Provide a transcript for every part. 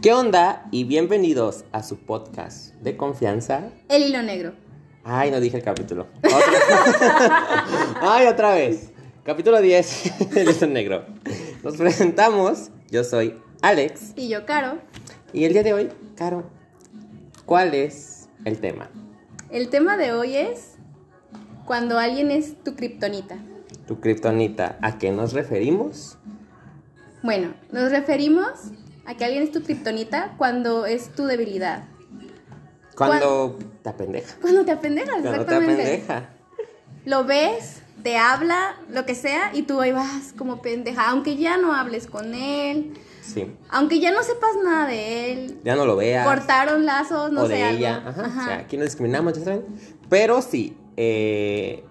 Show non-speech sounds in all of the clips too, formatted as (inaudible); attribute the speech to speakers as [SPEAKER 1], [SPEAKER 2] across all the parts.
[SPEAKER 1] ¿Qué onda? Y bienvenidos a su podcast de confianza.
[SPEAKER 2] El hilo negro.
[SPEAKER 1] Ay, no dije el capítulo. Otra- (laughs) Ay, otra vez. Capítulo 10, (laughs) el hilo negro. Nos presentamos. Yo soy Alex.
[SPEAKER 2] Y yo, Caro.
[SPEAKER 1] Y el día de hoy, Caro, ¿cuál es el tema?
[SPEAKER 2] El tema de hoy es cuando alguien es tu kriptonita.
[SPEAKER 1] Tu kriptonita. ¿A qué nos referimos?
[SPEAKER 2] Bueno, nos referimos a que alguien es tu kriptonita cuando es tu debilidad.
[SPEAKER 1] Cuando te apendeja.
[SPEAKER 2] Cuando te apendejas,
[SPEAKER 1] Cuando te
[SPEAKER 2] exactamente.
[SPEAKER 1] apendeja.
[SPEAKER 2] Lo ves, te habla, lo que sea, y tú ahí vas como pendeja. Aunque ya no hables con él,
[SPEAKER 1] Sí.
[SPEAKER 2] aunque ya no sepas nada de él,
[SPEAKER 1] Ya no lo veas.
[SPEAKER 2] cortaron lazos, no
[SPEAKER 1] o
[SPEAKER 2] sé.
[SPEAKER 1] de
[SPEAKER 2] algo.
[SPEAKER 1] ella. Ajá.
[SPEAKER 2] Ajá.
[SPEAKER 1] O sea, aquí no discriminamos, ya saben. Pero sí, eh,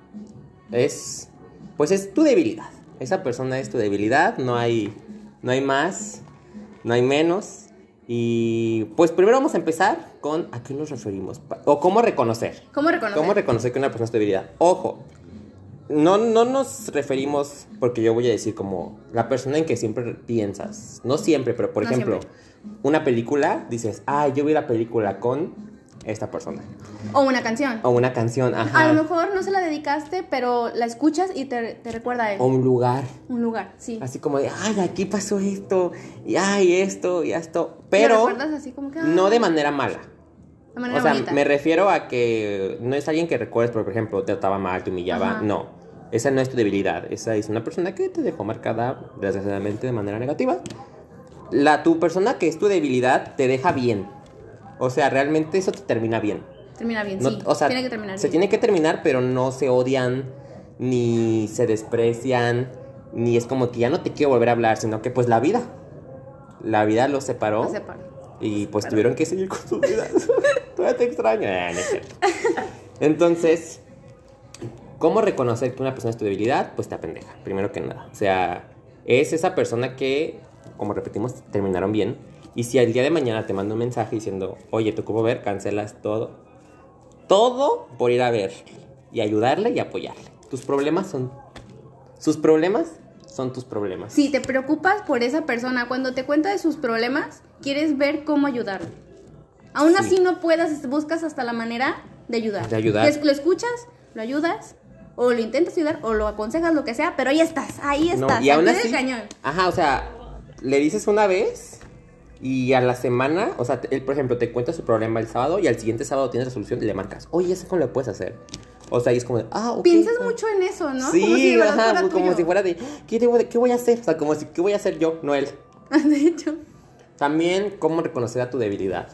[SPEAKER 1] es. Pues es tu debilidad. Esa persona es tu debilidad. No hay. No hay más. No hay menos. Y pues primero vamos a empezar con a qué nos referimos. O cómo reconocer.
[SPEAKER 2] ¿Cómo reconocer?
[SPEAKER 1] ¿Cómo reconocer que una persona es debilidad? Ojo, no, no nos referimos, porque yo voy a decir como la persona en que siempre piensas. No siempre, pero por
[SPEAKER 2] No
[SPEAKER 1] ejemplo,
[SPEAKER 2] siempre.
[SPEAKER 1] una película, dices, ah, yo vi la película con esta persona.
[SPEAKER 2] O una canción.
[SPEAKER 1] O una canción, ajá.
[SPEAKER 2] A lo mejor no se la dedicaste, pero la escuchas y te, te recuerda a él.
[SPEAKER 1] O un lugar.
[SPEAKER 2] Un lugar, sí.
[SPEAKER 1] Así como de, ay, aquí pasó esto, y ay, esto, y esto.
[SPEAKER 2] ¿Lo
[SPEAKER 1] Pero
[SPEAKER 2] recuerdas así como que, ah,
[SPEAKER 1] no de manera mala.
[SPEAKER 2] de manera
[SPEAKER 1] O sea,
[SPEAKER 2] bonita.
[SPEAKER 1] me refiero a que no es alguien que recuerdes, por ejemplo, te trataba mal, te humillaba.
[SPEAKER 2] Ajá.
[SPEAKER 1] No. Esa no es tu debilidad. Esa es una persona que te dejó marcada, desgraciadamente, de manera negativa. La, tu persona que es tu debilidad te deja bien. O sea, realmente eso te termina bien.
[SPEAKER 2] Termina bien,
[SPEAKER 1] No-
[SPEAKER 2] sí.
[SPEAKER 1] o sea,
[SPEAKER 2] tiene que terminar
[SPEAKER 1] se
[SPEAKER 2] bien.
[SPEAKER 1] tiene que terminar, pero no se odian, ni se desprecian, ni es como que ya no te quiero volver a hablar, sino que pues la vida. La vida los separó.
[SPEAKER 2] Lo separo.
[SPEAKER 1] Y pues tuvieron que seguir con sus vidas. (laughs) Todavía te extraño. Ah, no es cierto. Entonces, ¿cómo reconocer que una persona es tu debilidad? Pues te apendeja, primero que nada. O sea, es esa persona que, como repetimos, terminaron bien. Y si al día de mañana te manda un mensaje diciendo, oye, ¿tú cómo ver? Cancelas todo. Todo por ir a ver y ayudarle y apoyarle. Tus problemas son... Sus problemas son tus problemas.
[SPEAKER 2] Si te preocupas por esa persona, cuando te cuenta de sus problemas, quieres ver cómo ayudarle. Aún
[SPEAKER 1] Sí.
[SPEAKER 2] así no puedas, buscas hasta la manera de ayudar.
[SPEAKER 1] De ayudar.
[SPEAKER 2] Lo escuchas, lo ayudas, o lo intentas ayudar, o lo aconsejas, lo que sea, pero ahí estás, ahí
[SPEAKER 1] No,
[SPEAKER 2] estás,
[SPEAKER 1] y
[SPEAKER 2] al
[SPEAKER 1] aún así,
[SPEAKER 2] cañón.
[SPEAKER 1] ajá, o sea, le dices una vez y a la semana, o sea, él, por ejemplo, te cuenta su problema el sábado y al siguiente sábado tienes la solución y le marcas, oye, ¿eso cómo le puedes hacer? O sea, y es como de, ah, ok.
[SPEAKER 2] Piensas
[SPEAKER 1] ah".
[SPEAKER 2] mucho en eso, ¿no?
[SPEAKER 1] Sí,
[SPEAKER 2] como si
[SPEAKER 1] ajá,
[SPEAKER 2] fuera
[SPEAKER 1] como
[SPEAKER 2] tuyo.
[SPEAKER 1] si fuera de, ¿qué, debo de- ¿qué voy a hacer? O sea, como si, ¿qué voy a hacer yo, no él? (laughs)
[SPEAKER 2] de hecho.
[SPEAKER 1] También, ¿cómo reconocer a tu debilidad?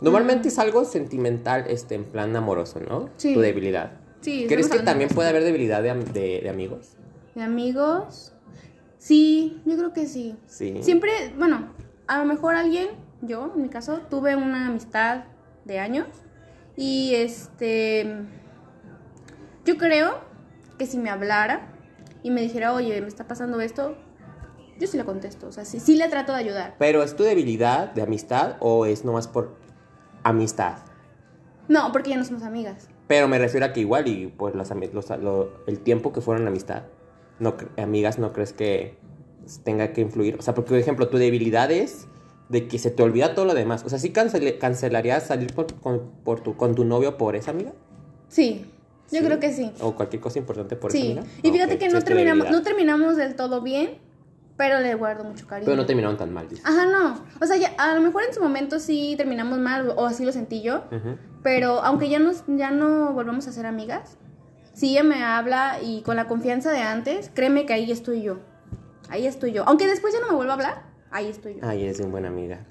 [SPEAKER 1] Normalmente es algo sentimental, este, en plan amoroso, ¿no?
[SPEAKER 2] Sí.
[SPEAKER 1] Tu debilidad.
[SPEAKER 2] Sí,
[SPEAKER 1] ¿Crees que también
[SPEAKER 2] de
[SPEAKER 1] puede haber debilidad de- de amigos?
[SPEAKER 2] ¿De amigos? Sí, yo creo que sí.
[SPEAKER 1] Sí.
[SPEAKER 2] Siempre, bueno, a lo mejor alguien, yo en mi caso, tuve una amistad de años y este, yo creo que si me hablara y me dijera, oye, me está pasando esto, yo sí le contesto, o sea, sí, sí le trato de ayudar.
[SPEAKER 1] ¿Pero es tu debilidad de amistad o es nomás por amistad?
[SPEAKER 2] No, porque ya no somos amigas.
[SPEAKER 1] Pero me refiero a que igual y pues las los- lo- el tiempo que fueron amistad, no, amigas, ¿no crees que tenga que influir? O sea, porque por ejemplo, tu debilidad es de que se te olvida todo lo demás. O sea, ¿sí cancele- cancelarías salir por, con, por tu, con tu novio por esa amiga?
[SPEAKER 2] Sí, yo
[SPEAKER 1] ¿Sí?
[SPEAKER 2] creo que sí.
[SPEAKER 1] ¿O cualquier cosa importante por esa
[SPEAKER 2] Sí,
[SPEAKER 1] amiga?
[SPEAKER 2] y fíjate que no terminamos, no terminamos del todo bien, pero le guardo mucho cariño.
[SPEAKER 1] Pero no terminaron tan mal, dices.
[SPEAKER 2] Ajá, no. O sea, ya- a lo mejor en su momento sí terminamos mal, o así lo sentí yo. Pero aunque ya, nos, ya no volvamos a ser amigas, si ella me habla y con la confianza de antes, créeme que ahí estoy yo. Ahí estoy yo. Aunque después ya no me vuelva a hablar, ahí estoy yo.
[SPEAKER 1] Ay, eres una buena amiga.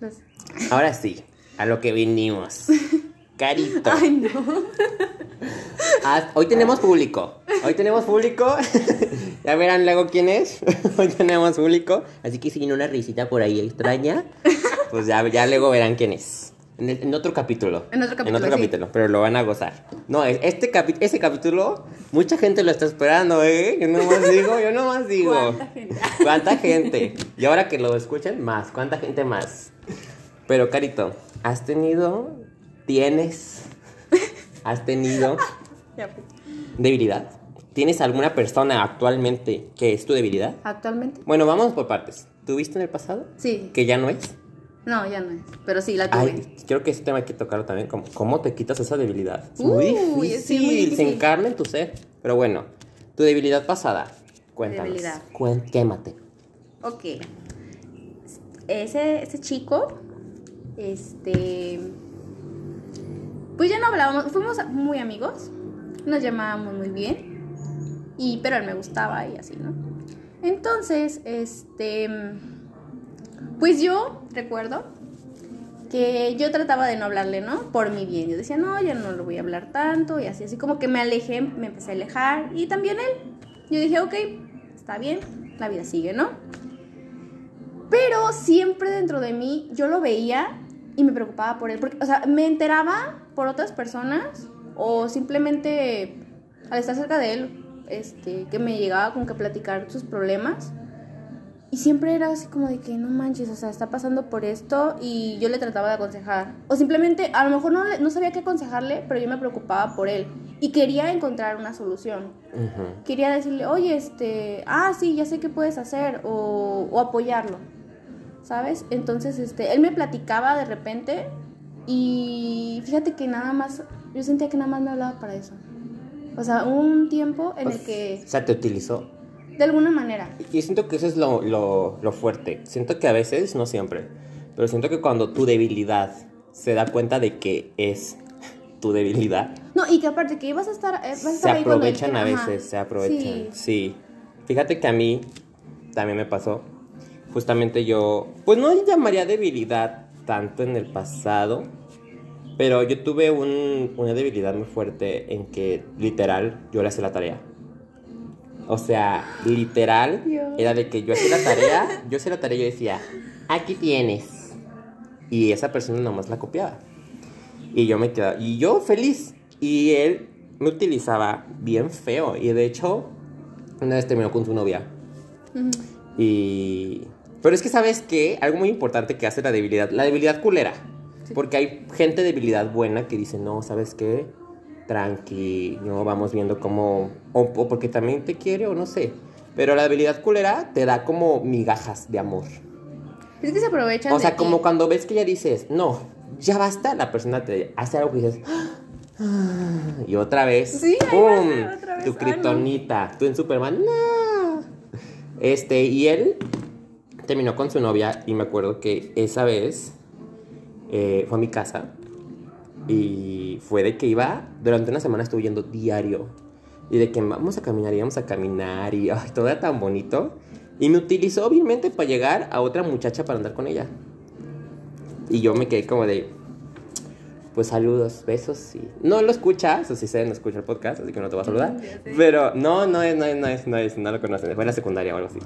[SPEAKER 1] Ahora sí, a lo que vinimos. (laughs) Carito.
[SPEAKER 2] ay, no. (laughs)
[SPEAKER 1] Ah, hoy tenemos público. Hoy tenemos público. (laughs) ya verán luego quién es. hoy tenemos público. Así que si viene una risita por ahí extraña, pues ya, ya luego verán quién es. En, el- en otro capítulo.
[SPEAKER 2] En otro capítulo,
[SPEAKER 1] En otro
[SPEAKER 2] sí.
[SPEAKER 1] capítulo, pero lo van a gozar. No, es- este capi ese capítulo, mucha gente lo está esperando, ¿eh? Yo nomás digo, yo nomás digo. (laughs)
[SPEAKER 2] ¿Cuánta gente?
[SPEAKER 1] ¿Cuánta gente? Y ahora que lo escuchen, más. ¿Cuánta gente más? Pero, Carito, ¿has tenido, tienes, has tenido (laughs) debilidad? ¿Tienes alguna persona actualmente que es tu debilidad?
[SPEAKER 2] Actualmente.
[SPEAKER 1] Bueno, vamos por partes. tuviste en el pasado?
[SPEAKER 2] Sí.
[SPEAKER 1] ¿Que ya no es?
[SPEAKER 2] No, ya no es. Pero sí, la tuve.
[SPEAKER 1] Ay, creo que ese tema hay que tocarlo también. ¿Cómo, cómo te quitas esa debilidad? Es
[SPEAKER 2] Uy,
[SPEAKER 1] muy difícil.
[SPEAKER 2] es muy
[SPEAKER 1] Se
[SPEAKER 2] difícil.
[SPEAKER 1] encarna en tu ser. Pero bueno, tu debilidad pasada. Cuéntanos.
[SPEAKER 2] Debilidad.
[SPEAKER 1] Quémate.
[SPEAKER 2] Ok. Ese, ese chico, este. Pues ya no hablábamos, fuimos muy amigos, nos llamábamos muy bien, y, pero él me gustaba y así, ¿no? Entonces, este. Pues yo recuerdo que yo trataba de no hablarle, ¿no? Por mi bien. Yo decía, no, ya no le voy a hablar tanto y así, así como que me alejé, me empecé a alejar y también él. Yo dije, ok, está bien, la vida sigue, ¿no? Pero siempre dentro de mí yo lo veía y me preocupaba por él. Porque, o sea, me enteraba por otras personas o simplemente al estar cerca de él, este, que me llegaba con que platicar sus problemas. Y siempre era así como de que no manches, o sea, está pasando por esto y yo le trataba de aconsejar. O simplemente, a lo mejor no, no sabía qué aconsejarle, pero yo me preocupaba por él y quería encontrar una solución quería decirle, oye, este, ah, sí, ya sé qué puedes hacer, o, o apoyarlo, ¿sabes? Entonces, este, él me platicaba de repente y fíjate que nada más, yo sentía que nada más me hablaba para eso. O sea, un tiempo en el que,
[SPEAKER 1] O sea, te utilizó.
[SPEAKER 2] De alguna manera,
[SPEAKER 1] Y siento que eso es lo, lo, lo fuerte. Siento que a veces, no siempre, pero siento que cuando tu debilidad se da cuenta de que es tu debilidad,
[SPEAKER 2] no, y que aparte que ibas a estar, eh, vas a
[SPEAKER 1] se
[SPEAKER 2] estar ahí él
[SPEAKER 1] aprovechan a veces, se aprovechan.
[SPEAKER 2] Sí.
[SPEAKER 1] Sí. Fíjate que a mí también me pasó. Justamente yo, pues no llamaría debilidad tanto en el pasado, pero yo tuve un- una debilidad muy fuerte en que literal yo le hacía la tarea. O sea, literal
[SPEAKER 2] Dios.
[SPEAKER 1] era de que yo hacía la tarea, yo hacía la tarea y yo decía, aquí tienes. Y esa persona nomás la copiaba. Y yo me quedaba, y yo feliz. Y él me utilizaba bien feo. Y de hecho, una vez terminó con su novia. Y... Pero es que, ¿sabes qué? Algo muy importante que hace la debilidad. La debilidad culera. Porque hay gente de debilidad buena que dice, no, ¿sabes qué? Tranqui, no, vamos viendo cómo... O, o porque también te quiere o no sé. Pero la debilidad culera te da como migajas de amor.
[SPEAKER 2] Es que se aprovechan
[SPEAKER 1] O sea,
[SPEAKER 2] de
[SPEAKER 1] como cuando ves que ya dices, no, ya basta, la persona te hace algo y dices, "Ah", y otra vez,
[SPEAKER 2] Sí, va
[SPEAKER 1] ¡pum!
[SPEAKER 2] ser otra vez.
[SPEAKER 1] Tu
[SPEAKER 2] no.
[SPEAKER 1] kriptonita, tú en Superman, no. Este, y él terminó con su novia y me acuerdo que esa vez eh, fue a mi casa y fue de que iba, durante una semana estuve yendo diario y de que vamos a caminar, íbamos a caminar y ay, todo era tan bonito. Y me utilizó obviamente para llegar a otra muchacha para andar con ella. Y yo me quedé como de, pues saludos, besos y... No lo escucha, eso sí sé, no escucha el podcast, así que no te va a saludar. Pero no, no es, no es, no es, no es, no lo conocen, fue en la secundaria o algo así.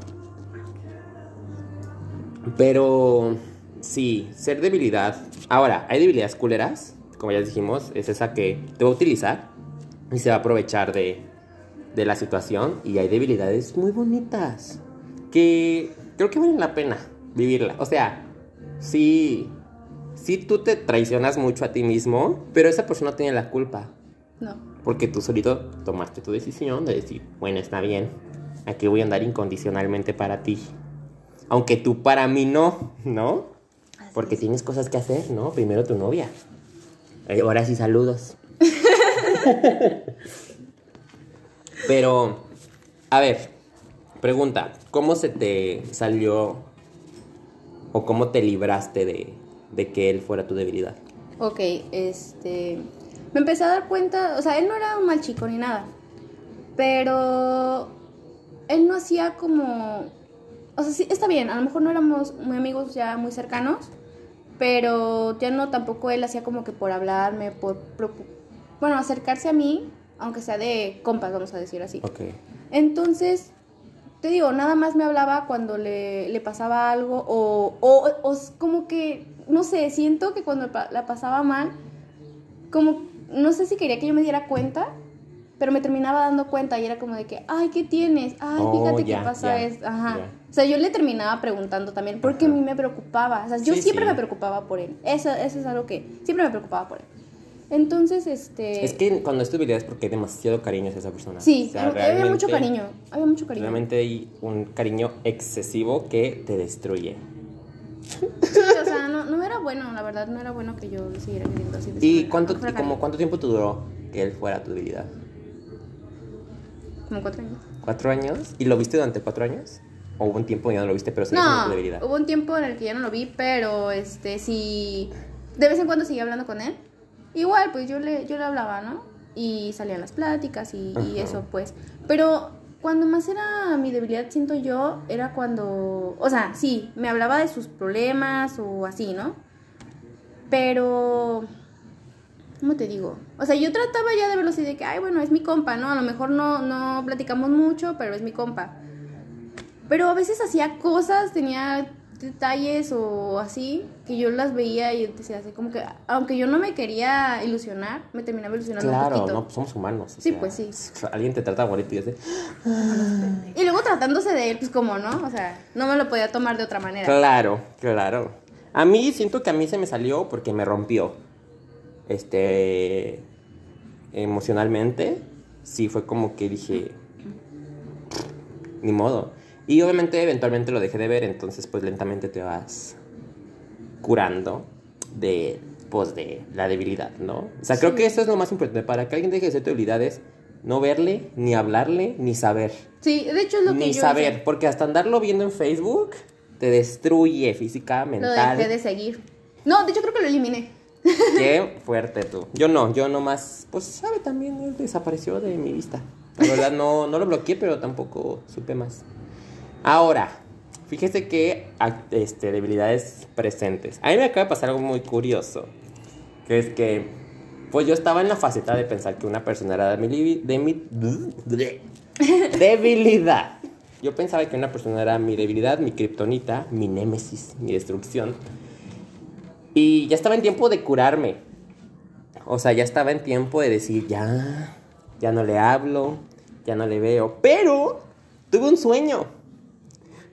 [SPEAKER 1] Pero sí, ser debilidad. Ahora, hay debilidades culeras, como ya dijimos, es esa que te va a utilizar y se va a aprovechar de, de la situación. Y hay debilidades muy bonitas que creo que valen la pena vivirla. O sea, sí, sí tú te traicionas mucho a ti mismo, pero esa persona tiene la culpa.
[SPEAKER 2] No.
[SPEAKER 1] Porque tú solito tomaste tu decisión de decir, bueno, está bien, aquí voy a andar incondicionalmente para ti. Aunque tú para mí no, ¿no?
[SPEAKER 2] Así
[SPEAKER 1] Porque
[SPEAKER 2] es.
[SPEAKER 1] tienes cosas que hacer, ¿no? Primero tu novia. Eh, ahora sí, saludos. (laughs) Pero, a ver, pregunta, ¿cómo se te salió o cómo te libraste de, de que él fuera tu debilidad?
[SPEAKER 2] Ok, este. Me empecé a dar cuenta, o sea, él no era un mal chico ni nada. Pero. Él no hacía como. O sea, sí, está bien, a lo mejor no éramos muy amigos ya muy cercanos. Pero ya no tampoco él hacía como que por hablarme, por. Bueno, acercarse a mí, aunque sea de compas, vamos a decir así.
[SPEAKER 1] Ok.
[SPEAKER 2] Entonces, te digo, nada más me hablaba cuando le, le pasaba algo o, o, o como que, no sé, siento que cuando la pasaba mal, como, no sé si quería que yo me diera cuenta, pero me terminaba dando cuenta y era como de que, ay, ¿qué tienes? Ay,
[SPEAKER 1] Oh,
[SPEAKER 2] fíjate
[SPEAKER 1] ya,
[SPEAKER 2] qué pasa
[SPEAKER 1] ya,
[SPEAKER 2] esto. Ajá.
[SPEAKER 1] ya.
[SPEAKER 2] O sea, yo le terminaba preguntando también porque a
[SPEAKER 1] Ajá.
[SPEAKER 2] mí me preocupaba. O sea, yo
[SPEAKER 1] Sí,
[SPEAKER 2] siempre
[SPEAKER 1] sí.
[SPEAKER 2] me preocupaba por él. Eso, eso es algo que siempre me preocupaba por él. Entonces, este...
[SPEAKER 1] Es que cuando es tu debilidad es porque hay demasiado cariño hacia esa persona.
[SPEAKER 2] Sí,
[SPEAKER 1] O sea,
[SPEAKER 2] había mucho cariño, había mucho cariño.
[SPEAKER 1] Realmente hay un cariño excesivo que te destruye.
[SPEAKER 2] Sí, o sea, no, no era bueno, la verdad, no era bueno que yo siguiera queriendo así.
[SPEAKER 1] ¿Y cuánto, y como cuánto tiempo te duró que él fuera tu debilidad?
[SPEAKER 2] Como cuatro años.
[SPEAKER 1] ¿Cuatro años? ¿Y lo viste durante cuatro años? ¿O hubo un tiempo que ya no lo viste, pero siendo
[SPEAKER 2] No,
[SPEAKER 1] tu debilidad?
[SPEAKER 2] hubo un tiempo en el que ya no lo vi, pero este sí, de vez en cuando seguía hablando con él. Igual, pues yo le, yo le hablaba, ¿no? Y salían las pláticas y, eso, pues. Pero cuando más era mi debilidad, siento yo, era cuando, o sea, sí, me hablaba de sus problemas o así, ¿no? Pero, ¿cómo te digo? O sea, yo trataba ya de verlo así de que, ay, bueno, es mi compa, ¿no? A lo mejor no, no platicamos mucho, pero es mi compa. Pero a veces hacía cosas, tenía detalles o así, que yo las veía y decía así como que, aunque yo no me quería ilusionar, me terminaba ilusionando un
[SPEAKER 1] Claro,
[SPEAKER 2] poquito.
[SPEAKER 1] no, pues somos humanos.
[SPEAKER 2] Sí,
[SPEAKER 1] sea,
[SPEAKER 2] pues sí.
[SPEAKER 1] Alguien te trata bonito y dice,
[SPEAKER 2] Y luego tratándose de él, pues como, ¿no? O sea, no me lo podía tomar de otra manera.
[SPEAKER 1] Claro, claro. A mí siento que a mí se me salió porque me rompió. Este. Emocionalmente. Sí, fue como que dije. Ni modo. Y obviamente, eventualmente lo dejé de ver. Entonces, pues lentamente te vas curando de. Pues de la debilidad, ¿no? O sea, creo que eso es lo más importante. Para que alguien deje de ser tu debilidad es no verle, ni hablarle, ni saber
[SPEAKER 2] Sí, de hecho es lo que
[SPEAKER 1] ni
[SPEAKER 2] yo
[SPEAKER 1] saber,
[SPEAKER 2] hice.
[SPEAKER 1] porque hasta andarlo viendo en Facebook te destruye física,
[SPEAKER 2] Lo
[SPEAKER 1] mental.
[SPEAKER 2] dejé de seguir. No, de hecho creo que lo eliminé. (laughs)
[SPEAKER 1] Qué fuerte tú. Yo no, yo nomás, pues sabe también, él desapareció de mi vista. La verdad no, no lo bloqueé, pero tampoco supe más. Ahora, fíjese que este, debilidades presentes. A mí me acaba de pasar algo muy curioso, que es que, pues yo estaba en la faceta de pensar que una persona era de mi, libi- de mi (laughs) debilidad. Yo pensaba que una persona era mi debilidad, mi kriptonita, mi némesis, mi destrucción. Y ya estaba en tiempo de curarme. O sea, ya estaba en tiempo de decir, ya, ya no le hablo, ya no le veo. Pero tuve un sueño.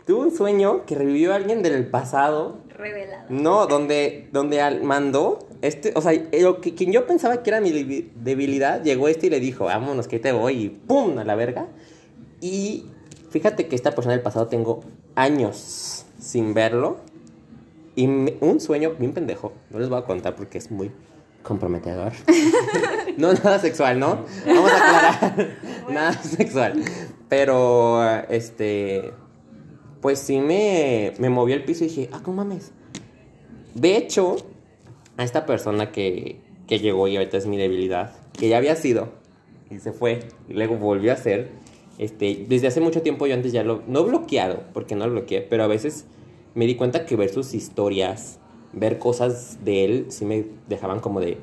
[SPEAKER 1] Tuve un sueño que revivió a alguien del pasado.
[SPEAKER 2] Revelada.
[SPEAKER 1] No, donde, donde mandó, este, o sea, lo que, quien yo pensaba que era mi debi- debilidad, llegó este y le dijo, vámonos, que te voy, y ¡pum! a la verga. Y fíjate que esta persona del pasado tengo años sin verlo. Y me- un sueño bien pendejo, no les voy a contar porque es muy comprometedor. (laughs) no, nada sexual, ¿no? Vamos a aclarar. (laughs) nada sexual. Pero, este, pues sí me, me movió el piso y dije, ah, no mames. De hecho, a esta persona que, que llegó y ahorita es mi debilidad, que ya había sido y se fue y luego volvió a ser, este, desde hace mucho tiempo yo antes ya lo, no bloqueado, porque no lo bloqueé, pero a veces me di cuenta que ver sus historias, ver cosas de él, sí me dejaban como de,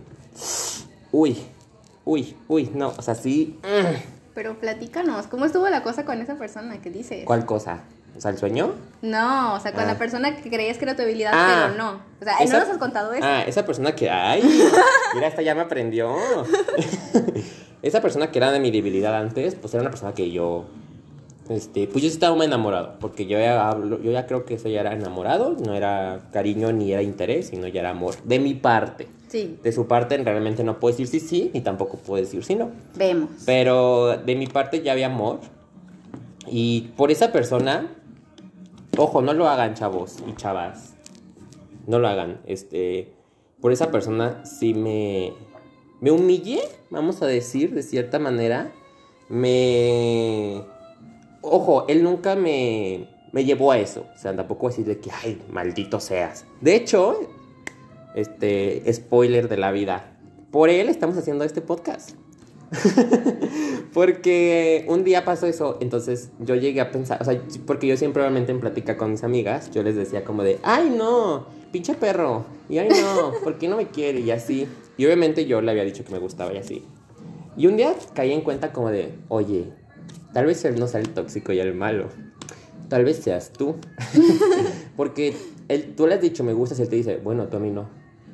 [SPEAKER 1] uy, uy, uy, no, o sea, sí, mm,
[SPEAKER 2] Pero platícanos, ¿cómo estuvo la cosa con esa persona que dices?
[SPEAKER 1] ¿cuál cosa? O sea, el sueño.
[SPEAKER 2] No, o sea, con
[SPEAKER 1] Ah.
[SPEAKER 2] la persona que creías que era tu debilidad,
[SPEAKER 1] Ah.
[SPEAKER 2] pero no. O sea,
[SPEAKER 1] Esa-
[SPEAKER 2] no nos has contado eso.
[SPEAKER 1] Ah, esa persona que. ¡Ay! (laughs) Mira, esta ya me aprendió. (laughs) (laughs) esa persona que era de mi debilidad antes, pues era una persona que yo. Este, pues yo sí estaba muy enamorado. Porque yo ya hablo, yo ya creo que eso ya era enamorado. No era cariño ni era interés, sino ya era amor. De mi parte.
[SPEAKER 2] Sí,
[SPEAKER 1] De su parte realmente no puedo decir sí, sí, ni tampoco puedo decir sí, no.
[SPEAKER 2] vemos.
[SPEAKER 1] Pero de mi parte ya había amor. Y por esa persona, ojo, no lo hagan, chavos y chavas. No lo hagan. Este, por esa persona sí me me humillé, vamos a decir de cierta manera. Me ojo, él nunca me me llevó a eso. O sea, tampoco decir de que ay, maldito seas. De hecho, este spoiler de la vida. Por él estamos haciendo este podcast. (laughs) porque un día pasó eso, entonces yo llegué a pensar, o sea, porque yo siempre obviamente en plática con mis amigas, yo les decía como de, ay no, pinche perro, y ay no, ¿por qué no me quiere? Y así. Y obviamente yo le había dicho que me gustaba y así. Y un día caí en cuenta como de, oye, tal vez él no sea el tóxico y el malo, tal vez seas tú. (laughs) porque él, tú le has dicho me gustas y él te dice, bueno, tú a mí no.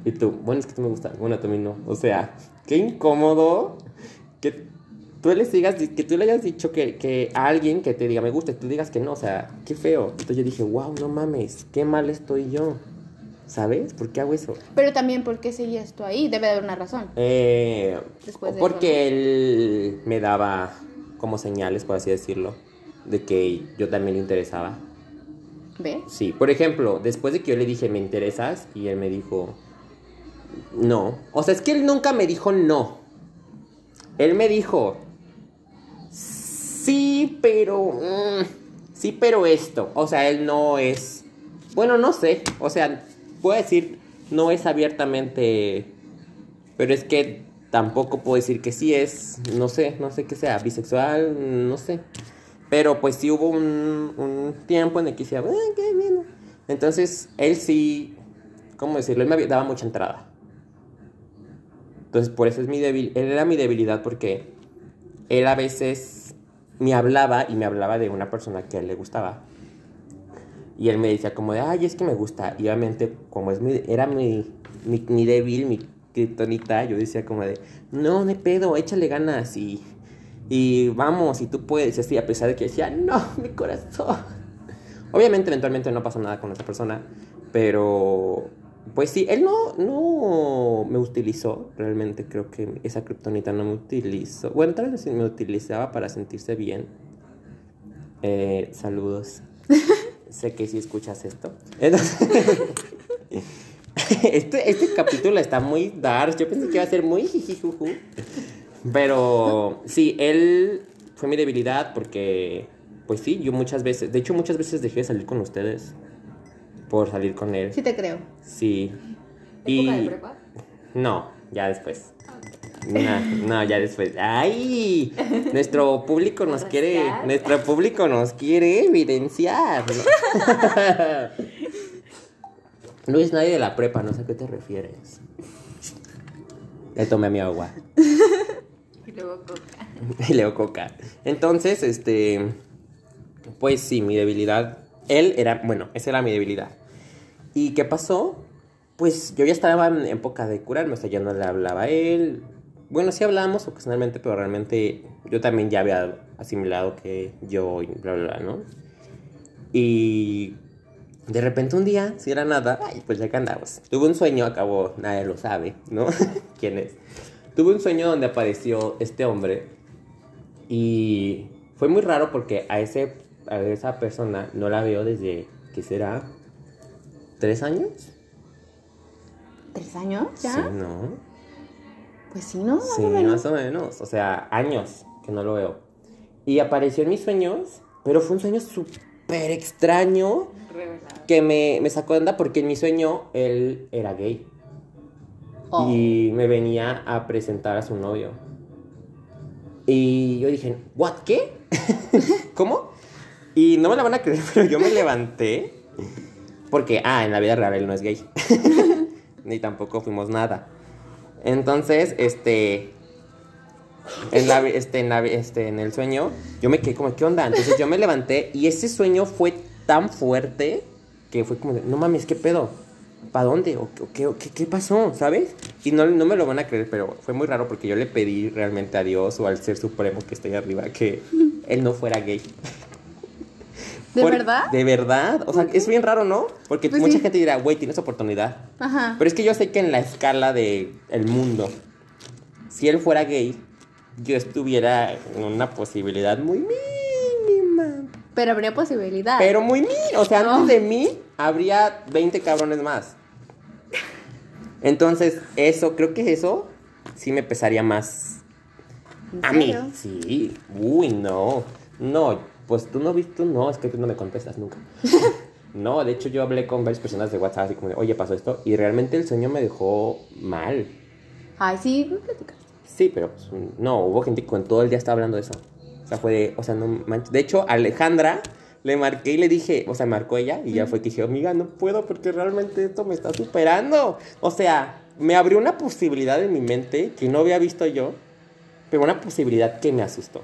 [SPEAKER 1] Y tú, bueno, es que tú me gustas, bueno, tú a mí no. O sea, qué incómodo que tú le sigas, que tú le hayas dicho que, que a alguien que te diga me gusta y tú digas que no, o sea, qué feo. Entonces yo dije, wow, no mames, qué mal estoy yo. ¿Sabes? ¿Por qué hago eso?
[SPEAKER 2] Pero también, ¿por qué seguías tú ahí? Debe de haber una razón.
[SPEAKER 1] Eh,
[SPEAKER 2] Después de
[SPEAKER 1] porque él me daba como señales, por así decirlo, de que yo también le interesaba.
[SPEAKER 2] ¿Ve?
[SPEAKER 1] Sí, por ejemplo, después de que yo le dije, ¿me interesas? Y él me dijo, no. O sea, es que él nunca me dijo no. Él me dijo, sí, pero... mm, sí, pero esto. O sea, él no es... Bueno, no sé. O sea, puedo decir, no es abiertamente... Pero es que tampoco puedo decir que sí es, no sé, no sé qué sea, bisexual, no sé. Pero pues sí hubo un, un tiempo en el que decía, "Ah, qué bien". Entonces, él sí, ¿cómo decirlo? Él me daba mucha entrada. Entonces, por eso es mi débil, él era mi debilidad porque él a veces me hablaba y me hablaba de una persona que a él le gustaba. Y él me decía como de, ay, es que me gusta. Y obviamente, como es mi, era mi, mi, mi débil, mi kriptonita, yo decía como de, no, no hay pedo, échale ganas y, y vamos, y tú puedes. Y así, a pesar de que decía, no, mi corazón. Obviamente, eventualmente no pasó nada con esa persona, pero pues sí, él no, no me utilizó, realmente creo que esa kriptonita no me utilizó. Bueno, tal vez me utilizaba para sentirse bien. Eh, saludos. (laughs) sé que si escuchas esto. Entonces, (laughs) (laughs) este, este capítulo está muy dark. Yo pensé que iba a ser muy jijijuju. Pero sí, él fue mi debilidad porque, pues sí, yo muchas veces, de hecho muchas veces dejé de salir con ustedes por salir con él.
[SPEAKER 2] Sí te creo.
[SPEAKER 1] Sí.
[SPEAKER 3] ¿Época de
[SPEAKER 1] Y
[SPEAKER 3] prepa?
[SPEAKER 1] no, ya después. No, no, ya después. ¡Ay! Nuestro público nos quiere, nuestro público nos quiere evidenciar. ¿no? (laughs) Luis, nadie de la prepa, no sé a qué te refieres. Le tomé mi agua. (laughs)
[SPEAKER 3] Y luego coca. (laughs)
[SPEAKER 1] Y leo coca. Entonces, este. Pues sí, mi debilidad. Él era. Bueno, esa era mi debilidad. ¿Y qué pasó? Pues yo ya estaba en época de curarme, o sea, ya no le hablaba a él. Bueno, sí hablábamos ocasionalmente, pero realmente yo también ya había asimilado que yo y bla, bla, bla, ¿no? Y de repente un día, si era nada, ay, pues ya que andamos. Tuve un sueño, acabó, nadie lo sabe, ¿no? (laughs) ¿Quién es? Tuve un sueño donde apareció este hombre y fue muy raro porque a, ese, a esa persona no la veo desde, ¿qué será? ¿Tres años?
[SPEAKER 2] ¿Tres años ya?
[SPEAKER 1] Sí, ¿no?
[SPEAKER 2] Pues sí, ¿no? Más
[SPEAKER 1] Sí,
[SPEAKER 2] o menos.
[SPEAKER 1] más o menos. O sea, años que no lo veo. Y apareció en mis sueños, pero fue un sueño súper extraño
[SPEAKER 3] Revelado.
[SPEAKER 1] que me, me sacó de onda porque en mi sueño él era gay.
[SPEAKER 2] Oh.
[SPEAKER 1] Y me venía a presentar a su novio. Y yo dije, ¿what? ¿Qué? (laughs) ¿Cómo? Y no me la van a creer, (laughs) pero yo me levanté. Porque, ah, en la vida real él no es gay. (laughs) Ni tampoco fuimos nada. Entonces, este. En, la, este, en, la- este, en el sueño, yo me quedé como, ¿qué onda? Entonces yo me levanté y ese sueño fue tan fuerte que fue como, de, no mames, ¿qué pedo? ¿Para dónde? ¿O, qué- o qué, qué, pasó? ¿Sabes? Y no, no me lo van a creer, pero fue muy raro porque yo le pedí realmente a Dios o al ser supremo que está ahí arriba que (laughs) él no fuera gay.
[SPEAKER 2] ¿De
[SPEAKER 1] Por-
[SPEAKER 2] verdad?
[SPEAKER 1] De verdad. O sea, es bien raro, ¿no? Porque
[SPEAKER 2] Pues
[SPEAKER 1] mucha
[SPEAKER 2] sí.
[SPEAKER 1] gente dirá, güey, tienes oportunidad.
[SPEAKER 2] Ajá.
[SPEAKER 1] Pero es que yo sé que en la escala de el mundo, si él fuera gay, yo estuviera en una posibilidad muy mínima.
[SPEAKER 2] Pero habría posibilidad.
[SPEAKER 1] Pero muy mínima. O sea,
[SPEAKER 2] No.
[SPEAKER 1] antes de mí habría 20 cabrones más. Entonces, eso, creo que eso sí me pesaría más
[SPEAKER 2] ¿En
[SPEAKER 1] a mí. Sí. Uy, no. No, pues tú no viste, no, es que tú no me contestas nunca. (laughs) No, de hecho yo hablé con varias personas de WhatsApp así como de, oye, pasó esto. Y realmente el sueño me dejó mal.
[SPEAKER 2] Ay, sí, me platicas.
[SPEAKER 1] Sí, pero pues, no, hubo gente que con todo el día estaba hablando de eso. O sea, fue de, o sea, no manches. De hecho, Alejandra le marqué y le dije, o sea, marcó ella y ya fue que dije, amiga, no puedo porque realmente esto me está superando. O sea, me abrió una posibilidad en mi mente que no había visto yo, pero una posibilidad que me asustó.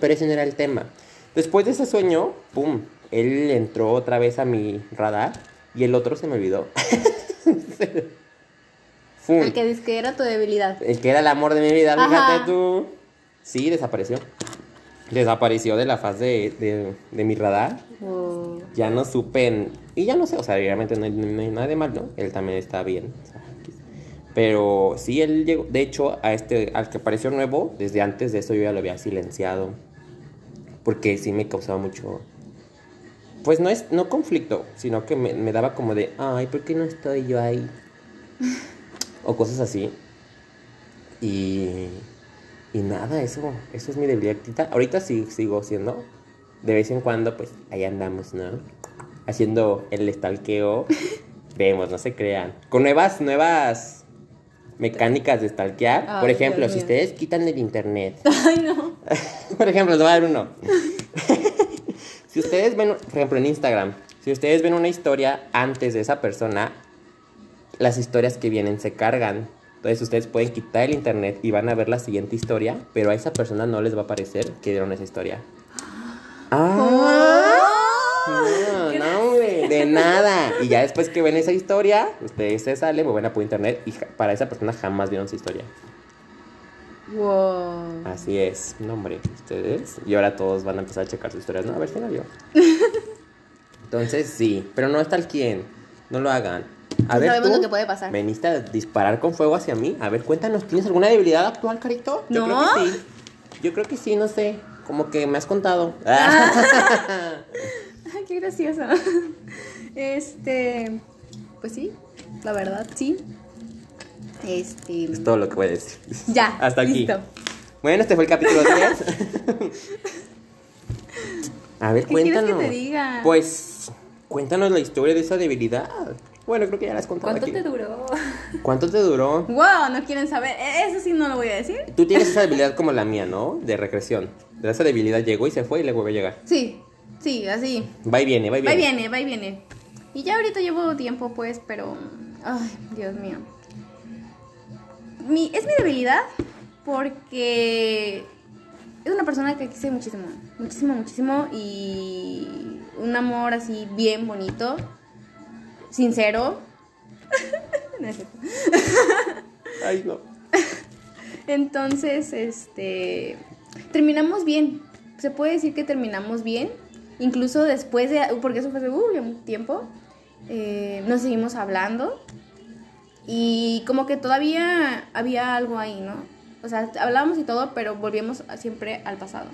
[SPEAKER 1] Pero ese no era el tema. Después de ese sueño, pum, él entró otra vez a mi radar y el otro se me olvidó. (laughs)
[SPEAKER 2] El que dice que era tu debilidad.
[SPEAKER 1] El que era el amor de mi vida, fíjate tú. Sí, desapareció. desapareció de la faz de, de- de mi radar. Ya no supe. en- y ya no sé, o sea, realmente no hay, no hay nada de mal, ¿no? Él también está bien. o sea, X. Pero sí, él llegó. De hecho, a este, al que apareció nuevo, desde antes de eso yo ya lo había silenciado. Porque sí me causaba mucho. Pues no es, no conflicto, sino que me, me daba como de, ay, ¿por qué no estoy yo ahí? (laughs) o cosas así. Y, y nada, eso, eso es mi debilidad. Ahorita- Ahorita sí sigo siendo. De vez en cuando, pues ahí andamos, ¿no? Haciendo el estalqueo. (laughs) Vemos, no se crean. Con nuevas, nuevas mecánicas de stalkear.
[SPEAKER 2] Ay,
[SPEAKER 1] Por ejemplo,
[SPEAKER 2] Dios
[SPEAKER 1] si
[SPEAKER 2] mío.
[SPEAKER 1] ustedes quitan el internet. (laughs)
[SPEAKER 2] Ay, no. (laughs)
[SPEAKER 1] Por ejemplo, les voy a dar uno. si ustedes ven, por ejemplo, en Instagram, si ustedes ven una historia antes de esa persona, las historias que vienen se cargan. Entonces ustedes pueden quitar el internet y van a ver la siguiente historia, pero a esa persona no les va a parecer que dieron esa historia. Ah, no, no, hombre, de nada. Y ya después que ven esa historia, ustedes se salen, vuelven a por internet y para esa persona jamás vieron su historia.
[SPEAKER 2] Wow.
[SPEAKER 1] Así es, no hombre, ustedes. Y ahora todos van a empezar a checar sus historias. No, a ver si no yo. Entonces sí, pero no está el quién. No lo hagan. A
[SPEAKER 2] No
[SPEAKER 1] ver,
[SPEAKER 2] sabemos
[SPEAKER 1] tú
[SPEAKER 2] lo que puede pasar.
[SPEAKER 1] veniste a disparar con fuego hacia mí. A ver, cuéntanos, ¿tienes alguna debilidad actual, Carito? Yo
[SPEAKER 2] No.
[SPEAKER 1] creo que sí. Yo creo que sí, no sé. Como que me has contado.
[SPEAKER 2] Ay, (laughs) (laughs) qué gracioso. Este, pues sí, la verdad, sí. Este,
[SPEAKER 1] es todo lo que voy a decir.
[SPEAKER 2] ya. (laughs)
[SPEAKER 1] Hasta aquí.
[SPEAKER 2] listo.
[SPEAKER 1] Bueno, este fue el capítulo 10. A ver,
[SPEAKER 2] ¿Qué quieres que
[SPEAKER 1] cuéntanos.
[SPEAKER 2] te diga?
[SPEAKER 1] Pues, cuéntanos la historia de esa debilidad. Bueno, creo que ya la has contado
[SPEAKER 3] ¿Cuánto
[SPEAKER 1] aquí.
[SPEAKER 3] te duró?
[SPEAKER 1] ¿Cuánto te duró?
[SPEAKER 2] Wow, no quieren saber. E- Eso sí no lo voy a decir.
[SPEAKER 1] Tú tienes esa debilidad como la mía, ¿no? De regresión. De esa debilidad llegó y se fue y le vuelve a llegar.
[SPEAKER 2] Sí, sí, así.
[SPEAKER 1] Va y viene, va y
[SPEAKER 2] Va
[SPEAKER 1] viene.
[SPEAKER 2] y viene, va y viene. Y ya ahorita llevo tiempo, pues, pero. Ay, Dios mío. Mi, es mi debilidad porque es una persona que quise muchísimo. Muchísimo, muchísimo. Y un amor así bien bonito. Sincero. (laughs) No es cierto.
[SPEAKER 1] Ay, no.
[SPEAKER 2] Entonces, este, terminamos bien. Se puede decir que terminamos bien. Incluso después de, porque eso fue hace uh, un tiempo, eh, nos seguimos hablando. Y como que todavía había algo ahí, ¿no? O sea, hablábamos y todo, pero volvíamos siempre al pasado.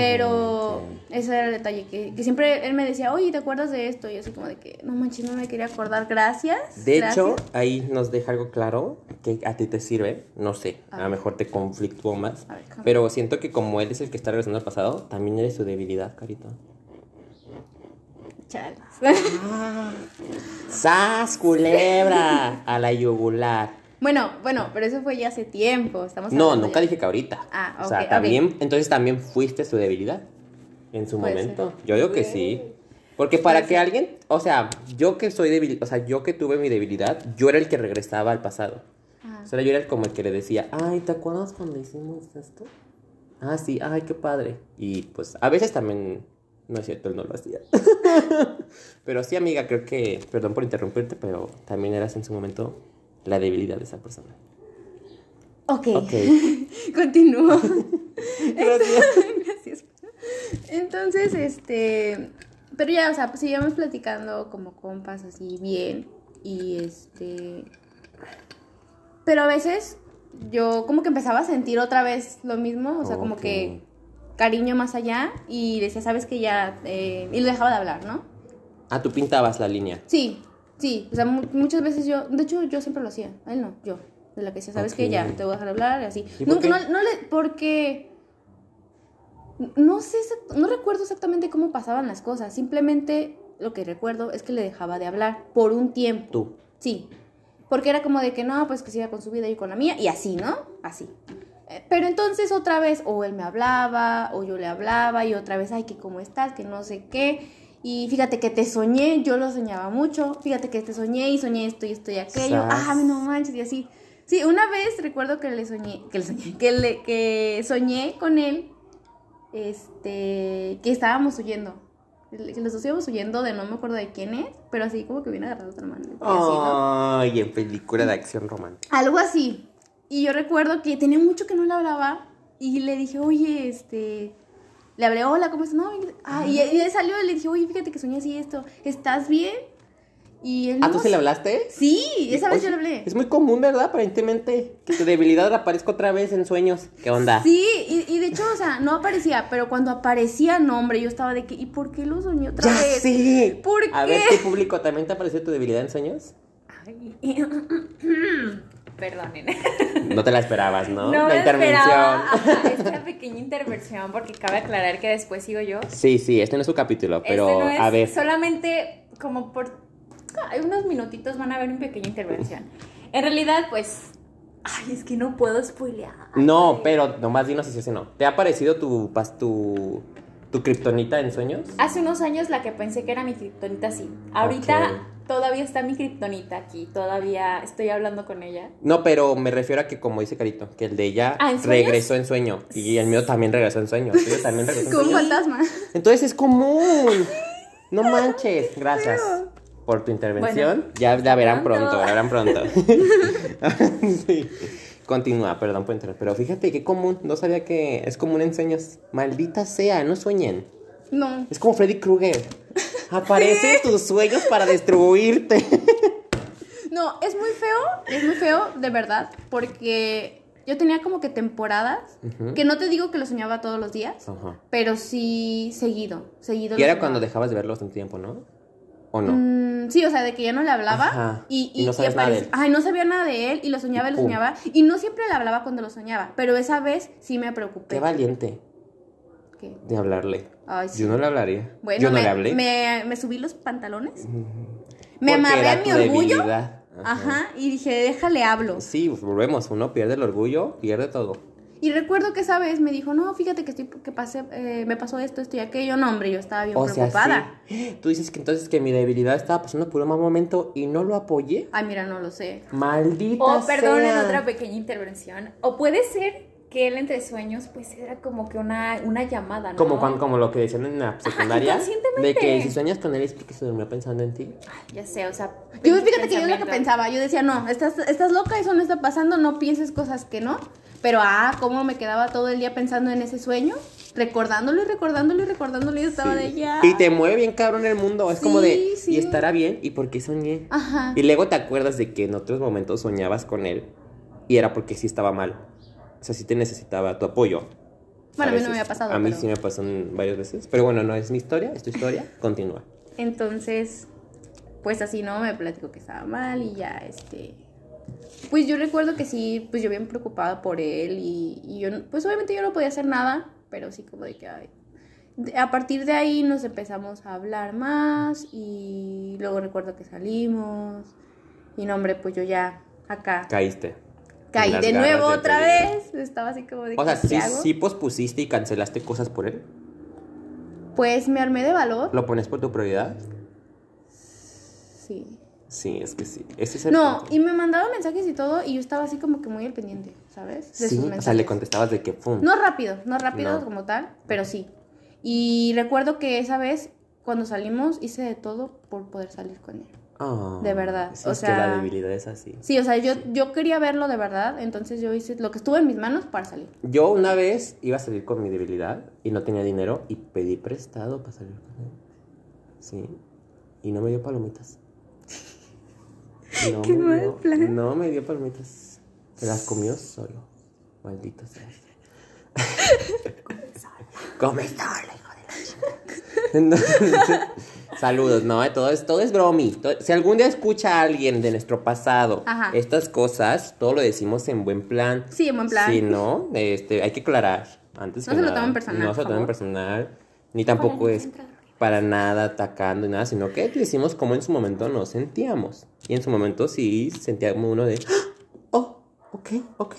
[SPEAKER 2] Pero ese era el detalle, que, que siempre él me decía, oye, ¿te acuerdas de esto? Y así como de que, no manches, no me quería acordar, gracias.
[SPEAKER 1] De
[SPEAKER 2] gracias".
[SPEAKER 1] hecho, ahí nos deja algo claro que a ti te sirve. No sé,
[SPEAKER 2] A
[SPEAKER 1] a lo mejor te conflictuó más.
[SPEAKER 2] Ver.
[SPEAKER 1] Pero siento que como él es el que está regresando al pasado, también eres su debilidad, Carito.
[SPEAKER 2] Chales. (laughs)
[SPEAKER 1] ¡Sas, culebra! (laughs) A la yugular.
[SPEAKER 2] Bueno, bueno, pero eso fue ya hace tiempo. Estamos
[SPEAKER 1] No, nunca
[SPEAKER 2] ya-
[SPEAKER 1] dije que ahorita.
[SPEAKER 2] Ah,
[SPEAKER 1] O sea, también, entonces también fuiste su debilidad en su
[SPEAKER 2] Puede
[SPEAKER 1] momento. Yo digo que sí. Porque para
[SPEAKER 2] Puede
[SPEAKER 1] que
[SPEAKER 2] ser.
[SPEAKER 1] alguien, o sea, yo que soy débil, o sea, yo que tuve mi debilidad, yo era el que regresaba al pasado.
[SPEAKER 2] Ajá.
[SPEAKER 1] O sea, yo era el como el que le decía, ay, ¿te acuerdas cuando hicimos esto? Ah, sí, ay, qué padre. Y pues a veces también, no es cierto, él no lo hacía. (laughs) pero sí, amiga, creo que, perdón por interrumpirte, pero también eras en su momento la debilidad de esa persona.
[SPEAKER 2] Ok.
[SPEAKER 1] Ok. (laughs)
[SPEAKER 2] Continúo. (laughs)
[SPEAKER 1] Gracias. (laughs)
[SPEAKER 2] Gracias. Entonces, este. Pero ya, o sea, pues seguíamos platicando como compas así bien. Y este. Pero a veces yo como que empezaba a sentir otra vez lo mismo. O sea, como que cariño más allá. Y decía, sabes que ya. eh, y lo dejaba de hablar, ¿no?
[SPEAKER 1] Ah, tú pintabas la línea.
[SPEAKER 2] Sí, sí. O sea, mu- muchas veces yo. De hecho, yo siempre lo hacía. A él no, yo. De la que decía, sabes que ya, te voy a dejar hablar, y así.
[SPEAKER 1] ¿Y
[SPEAKER 2] Nunca, no, no le. Porque. No sé, no recuerdo exactamente cómo pasaban las cosas. Simplemente lo que recuerdo es que le dejaba de hablar por un tiempo.
[SPEAKER 1] Tú.
[SPEAKER 2] Sí. Porque era como de que no, pues que siga con su vida y con la mía, y así, ¿no? Así. Eh, Pero entonces otra vez, o él me hablaba, o yo le hablaba, y otra vez, ay, que cómo estás, que no sé qué. Y fíjate que te soñé, yo lo soñaba mucho. Fíjate que te soñé y soñé esto y esto y aquello.
[SPEAKER 1] Sas.
[SPEAKER 2] Ah, no manches, y así. Sí, una vez recuerdo que le soñé, que le soñé, que, le, que soñé con él, este, que estábamos huyendo. Que los dos íbamos huyendo de no me acuerdo de quién es, pero así como que viene agarrado otra mano.
[SPEAKER 1] Ay, en película de acción romántica.
[SPEAKER 2] Algo así. Y yo recuerdo que tenía mucho que no le hablaba y le dije, oye, este. Le hablé, hola, ¿cómo estás? No, ah, y, y él salió y le dije, oye, fíjate que soñé así esto. ¿Estás bien? Y él
[SPEAKER 1] ¿Ah,
[SPEAKER 2] no,
[SPEAKER 1] tú se le hablaste?
[SPEAKER 2] Sí, esa vez
[SPEAKER 1] Oye,
[SPEAKER 2] yo le hablé.
[SPEAKER 1] Es muy común, ¿verdad? Aparentemente. Que tu debilidad aparezca otra vez en sueños. ¿Qué onda?
[SPEAKER 2] Sí, y, y de hecho, o sea, no aparecía, pero cuando aparecía nombre, yo estaba de que, ¿y por qué lo soñé otra
[SPEAKER 1] Ya
[SPEAKER 2] vez?
[SPEAKER 1] sé.
[SPEAKER 2] ¿Por
[SPEAKER 1] A
[SPEAKER 2] qué?
[SPEAKER 1] ver, tu público, ¿también te apareció tu debilidad en sueños?
[SPEAKER 3] Ay. (clears throat) Perdonen.
[SPEAKER 1] No te la esperabas, ¿no? (laughs)
[SPEAKER 3] No
[SPEAKER 1] la intervención.
[SPEAKER 3] ajá, esta (laughs) pequeña intervención porque cabe aclarar que después sigo yo.
[SPEAKER 1] Sí, sí, este no es su capítulo, pero
[SPEAKER 3] este no es
[SPEAKER 1] a ver.
[SPEAKER 3] solamente como por ay, unos minutitos van a ver mi pequeña intervención. En realidad, pues, ay, es que no puedo spoilear.
[SPEAKER 1] No, pero nomás dinos si sí o si no. ¿Te ha aparecido tu, tu, tu kriptonita en sueños?
[SPEAKER 3] Hace unos años la que pensé que era mi kriptonita sí. Ahorita todavía está mi kriptonita aquí, todavía estoy hablando con ella.
[SPEAKER 1] No, pero me refiero a que, como dice Carito, que el de ella
[SPEAKER 3] Ah,
[SPEAKER 1] regresó en sueño. Y el mío también regresó en sueño. El también regresó en (laughs)
[SPEAKER 2] Como un
[SPEAKER 1] sueño.
[SPEAKER 2] fantasma.
[SPEAKER 1] Entonces es común. No manches. Gracias por tu intervención.
[SPEAKER 3] Bueno,
[SPEAKER 1] ya la verán
[SPEAKER 3] pronto.
[SPEAKER 1] pronto, la verán pronto. (laughs) (laughs) sí. Continúa, perdón por entrar. Pero fíjate qué común. No sabía que es común en sueños. Maldita sea, no sueñen.
[SPEAKER 2] No.
[SPEAKER 1] Es como Freddy Krueger. (laughs) Aparece en tus sueños para destruirte. (laughs)
[SPEAKER 2] No, es muy feo, es muy feo, de verdad, porque yo tenía como que temporadas, que no te digo que lo soñaba todos los días,
[SPEAKER 1] Ajá.
[SPEAKER 2] pero sí seguido, seguido.
[SPEAKER 1] Y era
[SPEAKER 2] soñaba.
[SPEAKER 1] cuando dejabas de verlos un tiempo, ¿no? ¿O no?
[SPEAKER 2] Mm, sí, o sea, de que ya no le hablaba
[SPEAKER 1] Ajá.
[SPEAKER 2] y,
[SPEAKER 1] Y no sabías nada de él.
[SPEAKER 2] Ay, no sabía nada de él y lo soñaba y lo
[SPEAKER 1] Pum.
[SPEAKER 2] soñaba. Y no siempre le hablaba cuando lo soñaba, pero esa vez sí me preocupé.
[SPEAKER 1] Qué valiente
[SPEAKER 2] ¿Qué?
[SPEAKER 1] de hablarle.
[SPEAKER 2] Ay, sí.
[SPEAKER 1] Yo no le hablaría.
[SPEAKER 2] Bueno,
[SPEAKER 1] Yo no
[SPEAKER 2] me,
[SPEAKER 1] le hablé.
[SPEAKER 2] Me, me subí los pantalones, me amarré a mi orgullo.
[SPEAKER 1] debilidad.
[SPEAKER 2] Ajá, y dije, déjale hablo.
[SPEAKER 1] Sí, pues, volvemos. Uno pierde el orgullo, pierde todo.
[SPEAKER 2] Y recuerdo que esa vez me dijo, no, fíjate que estoy, que pasé, eh, me pasó esto, esto y aquello. No, hombre, yo estaba bien
[SPEAKER 1] O sea,
[SPEAKER 2] preocupada.
[SPEAKER 1] sí. (gasps) Tú dices que entonces que mi debilidad estaba pasando por un mal momento y no lo apoyé.
[SPEAKER 2] Ay, mira, no lo sé.
[SPEAKER 1] Maldita
[SPEAKER 3] O perdonen
[SPEAKER 1] sea.
[SPEAKER 3] otra pequeña intervención. O puede ser que él entre sueños, pues era como que una, una llamada, ¿no?
[SPEAKER 1] Como, cuando, como lo que decían en la secundaria.
[SPEAKER 3] inconscientemente.
[SPEAKER 1] de que si sueñas con él es porque se durmió pensando en ti.
[SPEAKER 3] Ya sé, o sea.
[SPEAKER 2] Yo, fíjate que yo lo que pensaba, yo decía, no, estás, estás loca, eso no está pasando, no pienses cosas que no. Pero, ah, cómo me quedaba todo el día pensando en ese sueño, recordándolo y recordándolo y recordándolo y estaba
[SPEAKER 1] Sí.
[SPEAKER 2] de ya.
[SPEAKER 1] Y te mueve bien cabrón el mundo. Es como de,
[SPEAKER 2] Sí.
[SPEAKER 1] ¿y estará bien? ¿Y por qué soñé?
[SPEAKER 2] Ajá.
[SPEAKER 1] Y luego te acuerdas de que en otros momentos soñabas con él y era porque sí estaba mal. O sea, sí te necesitaba tu apoyo.
[SPEAKER 2] Bueno, a mí no me había pasado,
[SPEAKER 1] A mí
[SPEAKER 2] pero-
[SPEAKER 1] sí me pasó varias veces. Pero bueno, no es mi historia, es tu historia. (laughs) Continúa.
[SPEAKER 2] Entonces, pues así, ¿no? Me platicó que estaba mal y ya, este... Pues yo recuerdo que sí, pues yo bien preocupada por él y, y yo, no- pues obviamente yo no podía hacer nada, pero sí como de que, ay. A partir de ahí nos empezamos a hablar más y luego recuerdo que salimos y no, hombre, pues yo ya acá
[SPEAKER 1] Caíste.
[SPEAKER 2] caí de nuevo otra vez, estaba así como de
[SPEAKER 1] O sea,
[SPEAKER 2] ¿qué
[SPEAKER 1] sí,
[SPEAKER 2] hago?
[SPEAKER 1] sí pospusiste y cancelaste cosas por él.
[SPEAKER 2] Pues me armé de valor.
[SPEAKER 1] ¿Lo pones por tu prioridad?
[SPEAKER 2] Sí.
[SPEAKER 1] Sí, es que sí. Ese es el
[SPEAKER 2] No,
[SPEAKER 1] punto.
[SPEAKER 2] y me mandaba mensajes y todo, y yo estaba así como que muy al pendiente, ¿sabes? De
[SPEAKER 1] Sí,
[SPEAKER 2] sus
[SPEAKER 1] o sea, le contestabas de que pum.
[SPEAKER 2] No rápido, no rápido
[SPEAKER 1] No.
[SPEAKER 2] como tal, pero sí. Y recuerdo que esa vez, cuando salimos, hice de todo por poder salir con él.
[SPEAKER 1] Ah,
[SPEAKER 2] de verdad,
[SPEAKER 1] sí,
[SPEAKER 2] o
[SPEAKER 1] es que
[SPEAKER 2] sea-
[SPEAKER 1] la debilidad es así.
[SPEAKER 2] Sí, o sea, yo, yo quería verlo de verdad, entonces yo hice lo que estuvo en mis manos para salir.
[SPEAKER 1] Yo una vez iba a salir con mi debilidad y no tenía dinero y pedí prestado para salir con él. Sí. Y no me dio palomitas. No
[SPEAKER 2] Qué
[SPEAKER 1] me
[SPEAKER 2] mal
[SPEAKER 1] dio,
[SPEAKER 2] plan.
[SPEAKER 1] No me dio palomitas. Se las comió solo. Maldito sea. (laughs) Come solo, hijo de la chica. (laughs) Saludos, no, todo es, todo es bromi. Todo- si algún día escucha a alguien de nuestro pasado
[SPEAKER 2] Ajá.
[SPEAKER 1] estas cosas, todo lo decimos en buen plan.
[SPEAKER 2] Sí, en buen plan.
[SPEAKER 1] Sí, ¿no? Este, hay que aclarar. Antes
[SPEAKER 2] No
[SPEAKER 1] que
[SPEAKER 2] se lo tomen personal,
[SPEAKER 1] No se lo tomen personal. Ni tampoco es para nada atacando y nada, sino que decimos cómo en su momento nos sentíamos. Y en su momento sí sentíamos uno de, oh, ok, ok,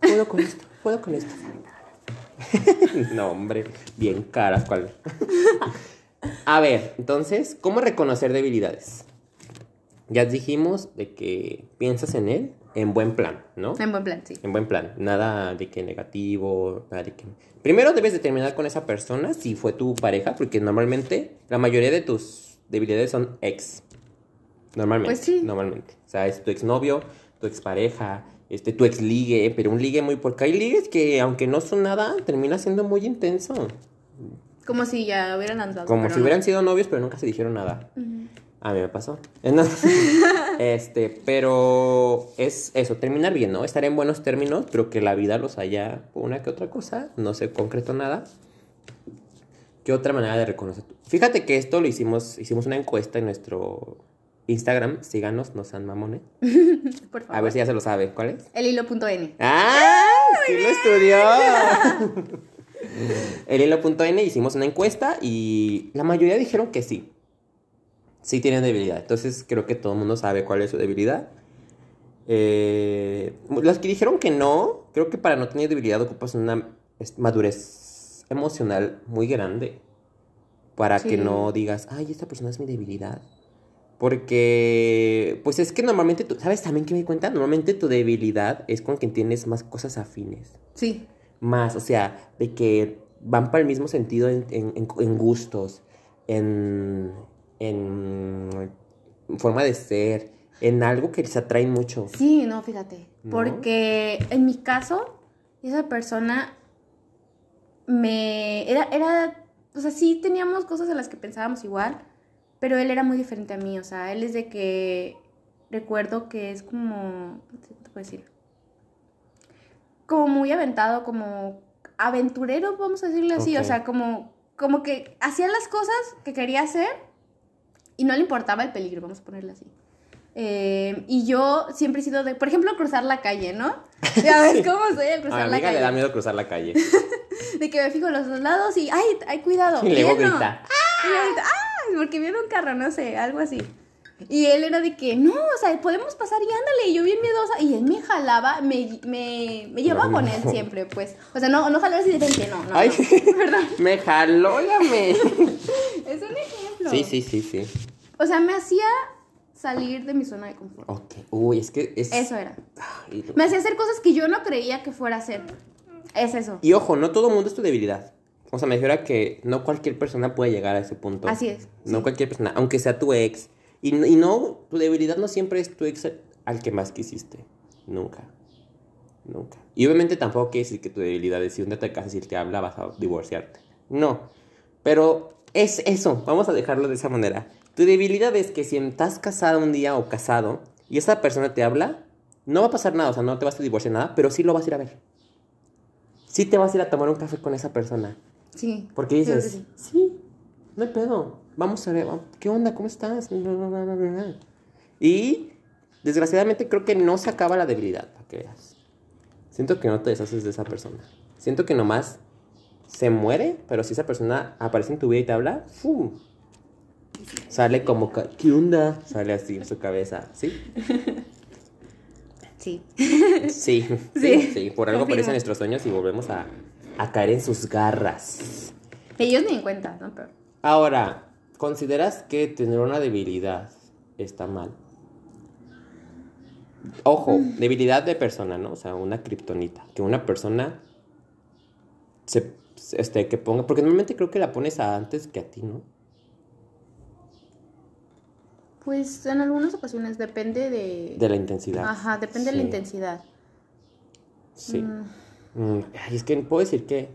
[SPEAKER 1] puedo con esto, puedo con esto. (laughs) no, hombre, bien caras, ¿cuál? A ver, entonces, ¿cómo reconocer debilidades? Ya dijimos de que piensas en él en buen plan, ¿no?
[SPEAKER 2] En buen plan, sí.
[SPEAKER 1] En buen plan, nada de que negativo, nada de que... Primero debes determinar con esa persona si fue tu pareja, porque normalmente la mayoría de tus debilidades son ex. Normalmente.
[SPEAKER 2] Pues sí.
[SPEAKER 1] Normalmente. O sea, es tu exnovio, tu expareja, este, tu ex ligue, pero un ligue muy... Porque hay ligues que, aunque no son nada, termina siendo muy intenso.
[SPEAKER 2] Como si ya hubieran andado.
[SPEAKER 1] Como si
[SPEAKER 2] no.
[SPEAKER 1] hubieran sido novios, pero nunca se dijeron nada.
[SPEAKER 2] Ujú.
[SPEAKER 1] A mí me pasó. (laughs) Este, pero es eso, terminar bien, ¿no? Estar en buenos términos, pero que la vida los haya una que otra cosa, no se concretó nada. ¿Qué otra manera de reconocer? Fíjate que esto lo hicimos, hicimos una encuesta en nuestro Instagram, síganos, no sean mamones. (laughs)
[SPEAKER 2] Por favor.
[SPEAKER 1] A ver si ya se lo sabe, ¿cuál es?
[SPEAKER 2] El hilo.n.
[SPEAKER 1] ¡Ah! ¡Sí lo estudió! (laughs) El hilo.n hicimos una encuesta y la mayoría dijeron que sí. Sí tienen debilidad. Entonces creo que todo el mundo sabe cuál es su debilidad. Eh, los que dijeron que no, creo que para no tener debilidad ocupas una madurez emocional muy grande. Para que
[SPEAKER 2] Sí.
[SPEAKER 1] no digas, ay, esta persona es mi debilidad. Porque, pues es que normalmente, tú, ¿sabes también que me di cuenta? Normalmente tu debilidad es con quien tienes más cosas afines.
[SPEAKER 2] Sí.
[SPEAKER 1] Más, o sea, de que van para el mismo sentido en, en- en- en gustos, en, en forma de ser, en algo que les atrae mucho.
[SPEAKER 2] Sí, no, fíjate.
[SPEAKER 1] ¿No?
[SPEAKER 2] Porque en mi caso, esa persona me. Era, era. O sea, sí teníamos cosas en las que pensábamos igual, pero él era muy diferente a mí. O sea, él es de que. Recuerdo que es como. ¿Cómo te puedo decir? Como muy aventado, como aventurero, vamos a decirle así. O sea, como, como que hacía las cosas que quería hacer y no le importaba el peligro, vamos a ponerle así. Eh, y yo siempre he sido de, por ejemplo, cruzar la calle, ¿no? Ya (laughs) ves cómo soy
[SPEAKER 1] A
[SPEAKER 2] cruzar
[SPEAKER 1] mi
[SPEAKER 2] la
[SPEAKER 1] amiga le da
[SPEAKER 2] calle.
[SPEAKER 1] miedo cruzar la calle. (laughs)
[SPEAKER 2] De que me fijo a los dos lados y, ay, ay, cuidado.
[SPEAKER 1] Y luego
[SPEAKER 2] no.
[SPEAKER 1] grita.
[SPEAKER 2] Grito, ¡ah! Porque viene un carro, no sé, algo así. Y él era de que, no, o sea, podemos pasar y ándale. Y yo bien miedosa. Y él me jalaba, me, me, me llevaba
[SPEAKER 1] No,
[SPEAKER 2] con
[SPEAKER 1] no.
[SPEAKER 2] él siempre, pues. O sea, no, no jalar así de frente, no, no.
[SPEAKER 1] Ay,
[SPEAKER 2] no. Perdón. (laughs)
[SPEAKER 1] me jaló la me.
[SPEAKER 2] Es un ejemplo.
[SPEAKER 1] Sí, sí, sí, sí.
[SPEAKER 2] O sea, me hacía salir de mi zona de confort.
[SPEAKER 1] Ok. Uy, es que es.
[SPEAKER 2] Eso era.
[SPEAKER 1] Ay.
[SPEAKER 2] Me hacía hacer cosas que yo no creía que fuera a hacer. Es eso.
[SPEAKER 1] Y ojo, no todo mundo es tu debilidad. O sea, me refiero a que no cualquier persona puede llegar a ese punto.
[SPEAKER 2] Así es,
[SPEAKER 1] No cualquier persona, aunque sea tu ex. Y, y no, tu debilidad no siempre es tu ex al que más quisiste. Nunca. Nunca. Y obviamente tampoco quiere decir que tu debilidad es si un día te casas y te habla, vas a divorciarte. No. Pero es eso, vamos a dejarlo de esa manera. Tu debilidad es que si estás casada un día o casado y esa persona te habla, no va a pasar nada, o sea, no te vas a divorciar nada, pero sí lo vas a ir a ver. Sí te vas a ir a tomar un café con esa persona.
[SPEAKER 2] Sí.
[SPEAKER 1] Porque dices,
[SPEAKER 2] sí.
[SPEAKER 1] sí, no hay pedo. Vamos a ver, ¿qué onda? ¿Cómo estás? Y desgraciadamente creo que no se acaba la debilidad, para que veas. Siento que no te deshaces de esa persona. Siento que nomás se muere, pero si esa persona aparece en tu vida y te habla, ¡fum! Sale como, ¿qué onda? Sale así en su cabeza, ¿sí?
[SPEAKER 2] Sí.
[SPEAKER 1] Sí, sí, (laughs)
[SPEAKER 2] Sí,
[SPEAKER 1] sí. Por algo
[SPEAKER 2] confirmo.
[SPEAKER 1] aparecen nuestros sueños y volvemos a, a caer en sus garras.
[SPEAKER 2] Ellos ni en cuenta, ¿no? Pero.
[SPEAKER 1] Ahora, ¿consideras que tener una debilidad está mal? Ojo, debilidad de persona, ¿no? O sea, una kriptonita. Que una persona se, este, que ponga. Porque normalmente creo que la pones a antes que a ti, ¿no?
[SPEAKER 2] Pues en algunas ocasiones depende de.
[SPEAKER 1] De la intensidad.
[SPEAKER 2] Ajá, depende de la intensidad.
[SPEAKER 1] Sí.
[SPEAKER 2] Mm,
[SPEAKER 1] Mm, ay, es que puedo decir que.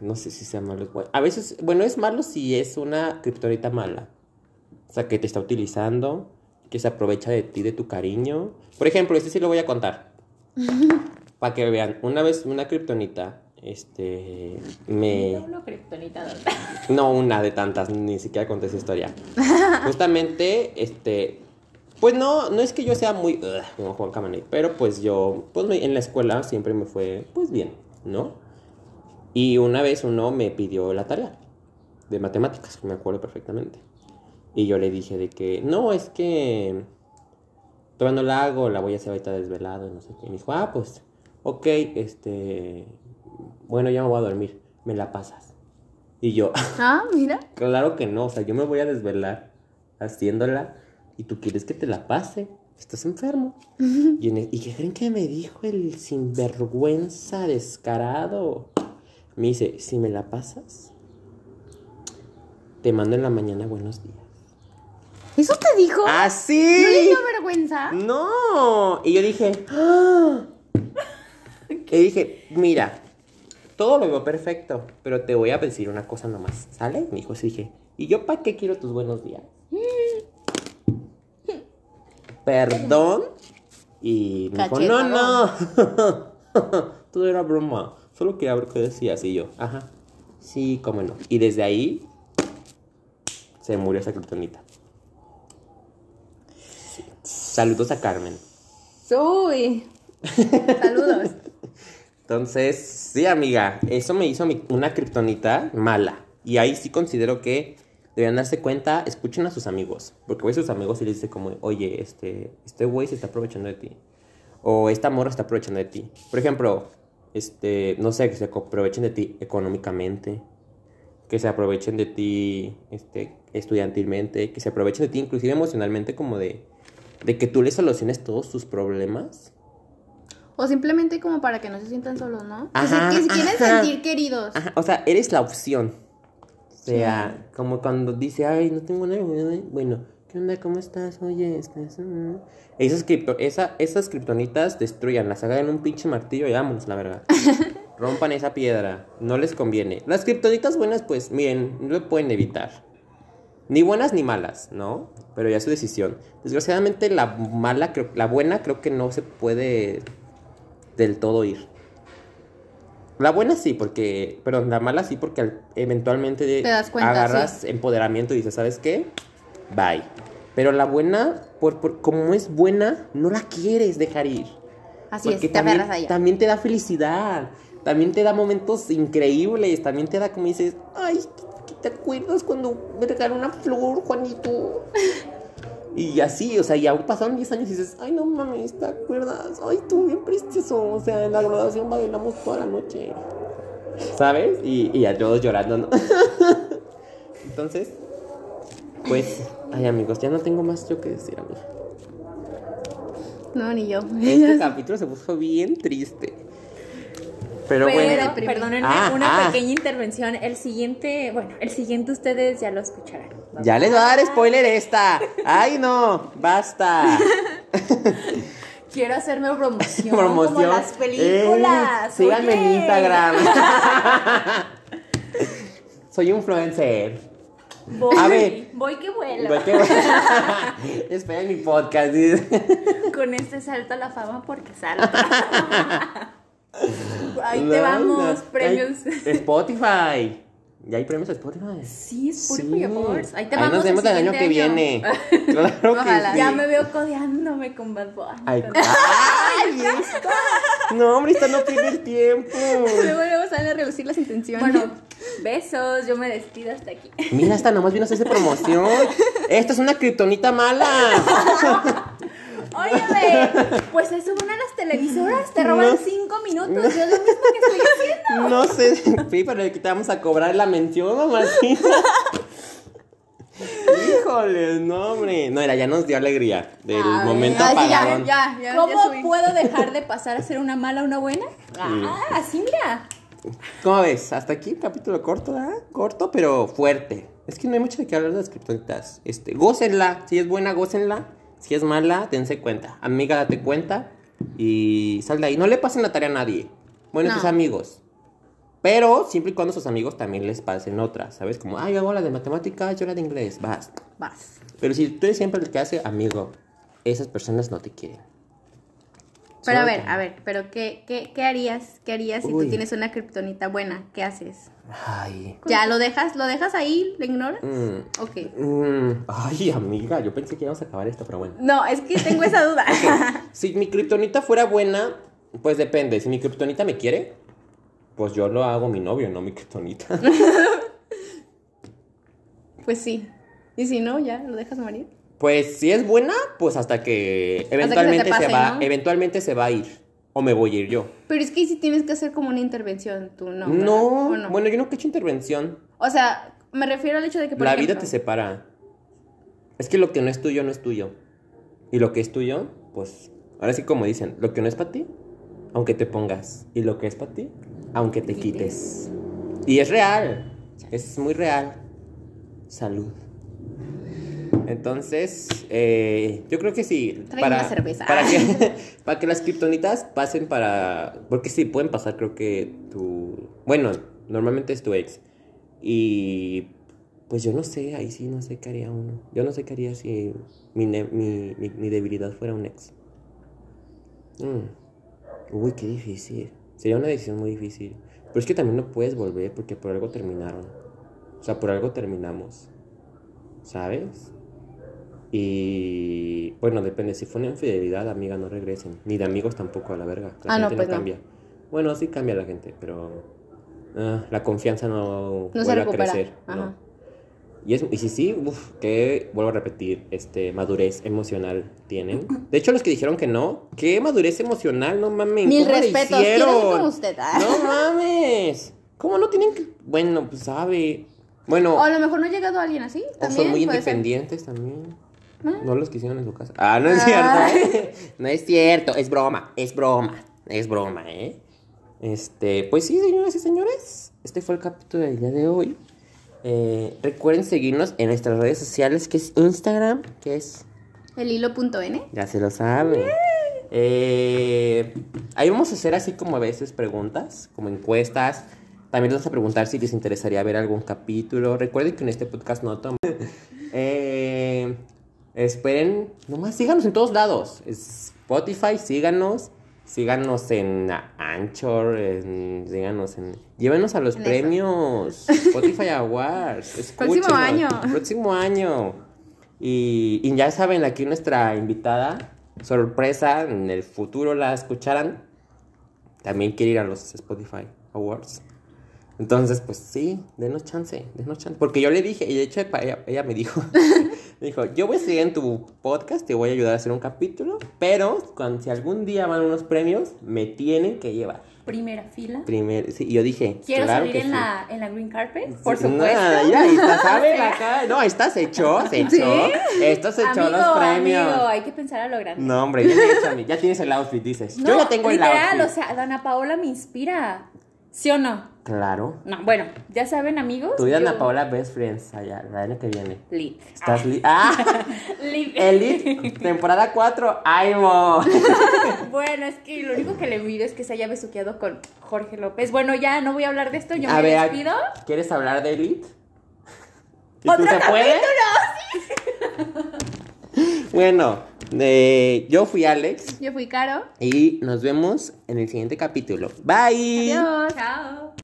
[SPEAKER 1] No sé si sea malo. Bueno, a veces, bueno, es malo si es una kriptonita mala. O sea, que te está utilizando, que se aprovecha de ti, de tu cariño. Por ejemplo, este sí lo voy a contar. (laughs) Para que vean, una vez una kriptonita, este, me... (laughs) No una de tantas, ni siquiera conté esa historia. (laughs) Justamente, este, pues no, no es que yo sea muy, ugh, como Juan Camaney, pero pues yo, pues en la escuela siempre me fue, pues bien, ¿no? Y una vez uno me pidió la tarea de matemáticas, me acuerdo perfectamente. Y yo le dije de que, no, es que todavía no la hago, la voy a hacer ahorita desvelado, y no sé qué. Y me dijo, ah, pues, ok, este, bueno, ya me voy a dormir, me la pasas. Y yo, (laughs)
[SPEAKER 2] Ah, mira.
[SPEAKER 1] Claro que no, o sea, yo me voy a desvelar haciéndola y tú quieres que te la pase. Estás enfermo. y, en el- ¿y qué creen que me dijo el sinvergüenza descarado? Me dice, si me la pasas, te mando en la mañana buenos días.
[SPEAKER 2] ¿Eso te dijo? ¿No le
[SPEAKER 1] ¡Así!
[SPEAKER 2] dio vergüenza?
[SPEAKER 1] No. Y yo dije, ¡ah! (laughs) Y dije, mira, todo lo veo perfecto, pero te voy a decir una cosa nomás, ¿sale? Me dijo, sí, dije, ¿y yo para qué quiero tus buenos días? (laughs) Perdón. Y me dijo, no, no. (laughs) Todo era broma. Solo quería ver qué decías. Y yo, ajá. Sí, cómo no. Y desde ahí se murió esa criptonita. Saludos a Carmen.
[SPEAKER 2] Uy. (laughs) Saludos.
[SPEAKER 1] Entonces, sí, amiga, eso me hizo una kriptonita mala. Y ahí sí considero que deberían darse cuenta, escuchen a sus amigos. Porque a sus amigos y les dice como, oye, este, este güey se está aprovechando de ti. O esta morra está aprovechando de ti. Por ejemplo, este, no sé, que se aprovechen de ti económicamente. Que se aprovechen de ti, este, estudiantilmente. Que se aprovechen de ti inclusive emocionalmente como de, de que tú les soluciones todos sus problemas.
[SPEAKER 2] O simplemente como para que no se sientan solos, ¿no?
[SPEAKER 1] Ajá,
[SPEAKER 2] se, que se quieren
[SPEAKER 1] ajá.
[SPEAKER 2] sentir queridos.
[SPEAKER 1] Ajá, o sea, eres la opción. O sea, como cuando dice, ay, no tengo nada, bueno, ¿qué onda? ¿Cómo estás? Oye, estás... mm". Esas, cripto, esa, esas kriptonitas destruyanlas, hagan un pinche martillo y vámonos, la verdad. (laughs) Rompan esa piedra, no les conviene. Las kriptonitas buenas, pues, miren, no lo pueden evitar. Ni buenas ni malas, ¿no? Pero ya es su decisión. Desgraciadamente, la mala, creo, la buena creo que no se puede del todo ir. La buena sí, porque. Perdón, la mala sí, porque al- eventualmente
[SPEAKER 2] Te das cuenta,
[SPEAKER 1] agarras empoderamiento y dices, ¿sabes qué? Bye. Pero la buena, por, por- como es buena, no la quieres dejar ir.
[SPEAKER 2] Así
[SPEAKER 1] Porque
[SPEAKER 2] es, te
[SPEAKER 1] también te da felicidad. También te da momentos increíbles. También te da como dices, ay, ¿te acuerdas cuando me regaló una flor, Juanito? (laughs) Y así, o sea, ya pasaron 10 años y dices, ay, no mames, ¿te acuerdas? Ay, estuvo bien precioso. O sea, en la graduación bailamos toda la noche. ¿Sabes? Y, y a todos llorando, ¿no? (laughs) Entonces, pues, ay, amigos, ya no tengo más yo que decir, amigos.
[SPEAKER 2] No, ni yo.
[SPEAKER 1] Este (laughs) capítulo se puso bien triste. Pero,
[SPEAKER 3] Pero,
[SPEAKER 1] bueno.
[SPEAKER 3] perdónenme,
[SPEAKER 1] Ah,
[SPEAKER 3] una
[SPEAKER 1] ah.
[SPEAKER 3] pequeña intervención. El siguiente, bueno, el siguiente ustedes ya lo escucharán.
[SPEAKER 1] Ya les va a dar spoiler esta. Ay, no, basta.
[SPEAKER 3] Quiero hacerme promoción.
[SPEAKER 1] Promoción.
[SPEAKER 3] Como las películas.
[SPEAKER 1] Eh, síganme en. Instagram. (laughs) Soy influencer.
[SPEAKER 3] Voy,
[SPEAKER 1] A ver.
[SPEAKER 3] voy que vuelo.
[SPEAKER 1] Igual que- (laughs) Espera en mi podcast.
[SPEAKER 3] Con este salto a la fama porque salto. (laughs) Ahí te vamos,
[SPEAKER 1] no.
[SPEAKER 3] premios.
[SPEAKER 1] Spotify. Ya hay premios a Spotify.
[SPEAKER 3] Sí, Spotify
[SPEAKER 1] Sí.
[SPEAKER 3] Awards. Ahí te
[SPEAKER 1] Ahí
[SPEAKER 3] vamos.
[SPEAKER 1] nos vemos
[SPEAKER 3] el
[SPEAKER 1] el año que viene. (laughs) Claro que
[SPEAKER 2] Ojalá.
[SPEAKER 1] sí.
[SPEAKER 3] Ya me veo codeándome con Bad Bunny.
[SPEAKER 1] Ay, ay. (laughs) No, hombre, esta no pierde el tiempo.
[SPEAKER 2] Luego, luego salen a reducir las intenciones.
[SPEAKER 3] Bueno, besos. Yo me despido hasta aquí.
[SPEAKER 1] Mira, esta nomás vino a hacerse promoción. (laughs) Esta es una kriptonita mala.
[SPEAKER 3] Óyeme, pues se suben a las televisoras, te roban
[SPEAKER 1] No.
[SPEAKER 3] cinco minutos. Yo es lo mismo que estoy haciendo.
[SPEAKER 1] No sé, (laughs) sí, pero aquí te vamos a cobrar la mención, mamacita. Híjole, no, hombre. No, era, ya nos dio alegría del
[SPEAKER 3] Ay,
[SPEAKER 1] momento
[SPEAKER 2] Ah, sí, ya, ya, ya,
[SPEAKER 3] ¿Cómo puedo dejar de pasar a ser una mala a una buena? Ah, así mira.
[SPEAKER 1] ¿Cómo ves? Hasta aquí, capítulo corto, ¿verdad? Corto, pero fuerte. Es que no hay mucho de qué hablar de las criptonitas. Este, gócenla. Si es buena, gócenla. Si es mala, dense cuenta. Amiga, date cuenta. Y sal de ahí. No le pasen la tarea a nadie. Bueno,
[SPEAKER 2] No.
[SPEAKER 1] sus amigos. Pero siempre y cuando sus amigos también les pasen otras, ¿sabes? Como, ay, yo hago la de matemáticas, yo la de inglés, vas.
[SPEAKER 2] Vas.
[SPEAKER 1] Pero si tú eres siempre el que hace amigo, esas personas no te quieren.
[SPEAKER 2] Pero a ver, a ver, pero ¿qué, qué, qué harías? ¿Qué harías si
[SPEAKER 1] Uy.
[SPEAKER 2] tú tienes una kriptonita buena? ¿Qué haces?
[SPEAKER 1] Ay.
[SPEAKER 2] ¿Ya lo dejas? ¿Lo dejas ahí? ¿Lo ignoras?
[SPEAKER 1] Mm,
[SPEAKER 2] Ok.
[SPEAKER 1] mm, ay, amiga, yo pensé que íbamos a acabar esto, pero bueno.
[SPEAKER 2] No, es que tengo esa duda. (laughs)
[SPEAKER 1] Si mi kriptonita fuera buena, pues depende. Si mi kriptonita me quiere, pues yo lo hago mi novio, no mi kriptonita. (laughs)
[SPEAKER 2] pues sí. Y si no, ya lo dejas morir.
[SPEAKER 1] Pues si es buena, pues hasta que eventualmente se,
[SPEAKER 2] pase,
[SPEAKER 1] va,
[SPEAKER 2] ¿no?
[SPEAKER 1] eventualmente se va a ir. O me voy a ir yo.
[SPEAKER 2] Pero es que si tienes que hacer como una intervención, tú no.
[SPEAKER 1] No,
[SPEAKER 2] ¿O no?
[SPEAKER 1] bueno, yo nunca he hecho intervención.
[SPEAKER 2] O sea, me refiero al hecho de que por
[SPEAKER 1] La
[SPEAKER 2] ejemplo,
[SPEAKER 1] vida te separa. Es que lo que no es tuyo no es tuyo. Y lo que es tuyo, pues, ahora sí como dicen, lo que no es para ti, aunque te pongas. Y lo que es para ti, aunque te quites. Y es real. Es muy real. Salud. Entonces, eh, yo creo que sí.
[SPEAKER 2] Trae una cerveza.
[SPEAKER 1] Para que, (laughs) (laughs) para que las kriptonitas pasen para. Porque sí, pueden pasar, creo que tu. Bueno, normalmente es tu ex. Y. Pues yo no sé, ahí sí no sé qué haría uno. Yo no sé qué haría si mi, mi, mi- mi debilidad fuera un ex. Mm. Uy, qué difícil. Sería una decisión muy difícil. Pero es que también no puedes volver porque por algo terminaron. O sea, por algo terminamos. ¿Sabes? Y bueno, depende. Si fue una infidelidad, amiga, no regresen. Ni de amigos tampoco, a la verga. La
[SPEAKER 2] Ah, no,
[SPEAKER 1] gente
[SPEAKER 2] pues no.
[SPEAKER 1] cambia. Bueno, sí cambia la gente, pero ah, la confianza no,
[SPEAKER 2] No se
[SPEAKER 1] vuelve
[SPEAKER 2] recupera.
[SPEAKER 1] a crecer.
[SPEAKER 2] Ajá.
[SPEAKER 1] No. Y, es, y sí, sí, uf, que vuelvo a repetir, este, madurez emocional tienen. De hecho, los que dijeron que no, ¿qué madurez emocional? No mames.
[SPEAKER 2] Mil
[SPEAKER 1] ¿cómo le
[SPEAKER 2] respetos, usted. ah.
[SPEAKER 1] No mames. ¿Cómo no tienen que.? Bueno, pues sabe. Bueno,
[SPEAKER 2] O a lo mejor no ha llegado alguien así.
[SPEAKER 1] o son muy
[SPEAKER 2] ser.
[SPEAKER 1] independientes también. No los quisieron en su casa. Ah, no es
[SPEAKER 2] Ah.
[SPEAKER 1] cierto. ¿eh? No es cierto. Es broma. Es broma. Es broma, ¿eh? Este, pues sí, señoras y señores. Este fue el capítulo del día de hoy. Eh, recuerden seguirnos en nuestras redes sociales, que es Instagram, que es
[SPEAKER 2] El hilo.n.
[SPEAKER 1] ya se lo saben. Eh, ahí vamos a hacer así como a veces preguntas, como encuestas. También les vamos a preguntar si les interesaría ver algún capítulo. Recuerden que en este podcast no toman. (laughs) Eh, esperen, nomás síganos en todos lados. Spotify, síganos. Síganos en Anchor, en- síganos en... Llévenos a los
[SPEAKER 2] En eso.
[SPEAKER 1] premios (laughs) Spotify Awards. (laughs)
[SPEAKER 2] Próximo año.
[SPEAKER 1] Próximo año. Y, y ya saben, aquí nuestra invitada, sorpresa, en el futuro la escucharán. También quiere ir a los Spotify Awards. Entonces, pues sí, denos chance, denos chance. Porque yo le dije, y de hecho ella, ella me dijo, (laughs) dijo, yo voy a seguir en tu podcast, te voy a ayudar a hacer un capítulo, pero cuando, si algún día van unos premios, me tienen que llevar.
[SPEAKER 3] Primera fila.
[SPEAKER 1] Primero, sí, yo dije,
[SPEAKER 3] Quiero
[SPEAKER 1] claro
[SPEAKER 3] salir en,
[SPEAKER 1] sí.
[SPEAKER 3] la, en la green carpet, por
[SPEAKER 1] Sí,
[SPEAKER 3] supuesto.
[SPEAKER 1] mira, ahí está, ¿saben? Acá, no, esta (laughs) se echó, se echó. Esto se echó
[SPEAKER 3] amigo,
[SPEAKER 1] los premios.
[SPEAKER 3] amigo, hay que pensar a lo grande.
[SPEAKER 1] No, hombre, ya, tienes, ya tienes el outfit, dices.
[SPEAKER 3] No,
[SPEAKER 1] yo ya tengo el
[SPEAKER 3] literal,
[SPEAKER 1] outfit.
[SPEAKER 3] o sea, Dana Paola me inspira. ¿Sí o no?
[SPEAKER 1] Claro.
[SPEAKER 3] No, bueno, ya saben, amigos.
[SPEAKER 1] Tú y Ana
[SPEAKER 3] yo-
[SPEAKER 1] Paola Best Friends allá, el año que viene.
[SPEAKER 3] Lit.
[SPEAKER 1] Estás li ¡Ah! (laughs)
[SPEAKER 3] Lit.
[SPEAKER 1] Elite, temporada 4, ¡Aimo! (laughs)
[SPEAKER 3] Bueno, es que lo único que le envidio es que se haya besuqueado con Jorge López. Bueno, ya no voy a hablar de esto, yo
[SPEAKER 1] A
[SPEAKER 3] me
[SPEAKER 1] ver,
[SPEAKER 3] despido.
[SPEAKER 1] ¿quieres hablar de Elite? ¿Y
[SPEAKER 3] ¿Otro
[SPEAKER 1] se puede? (laughs) bueno, eh, yo fui Alex
[SPEAKER 2] Yo fui Caro.
[SPEAKER 1] y nos vemos en el siguiente capítulo. Bye.
[SPEAKER 2] Adiós.
[SPEAKER 3] Chao.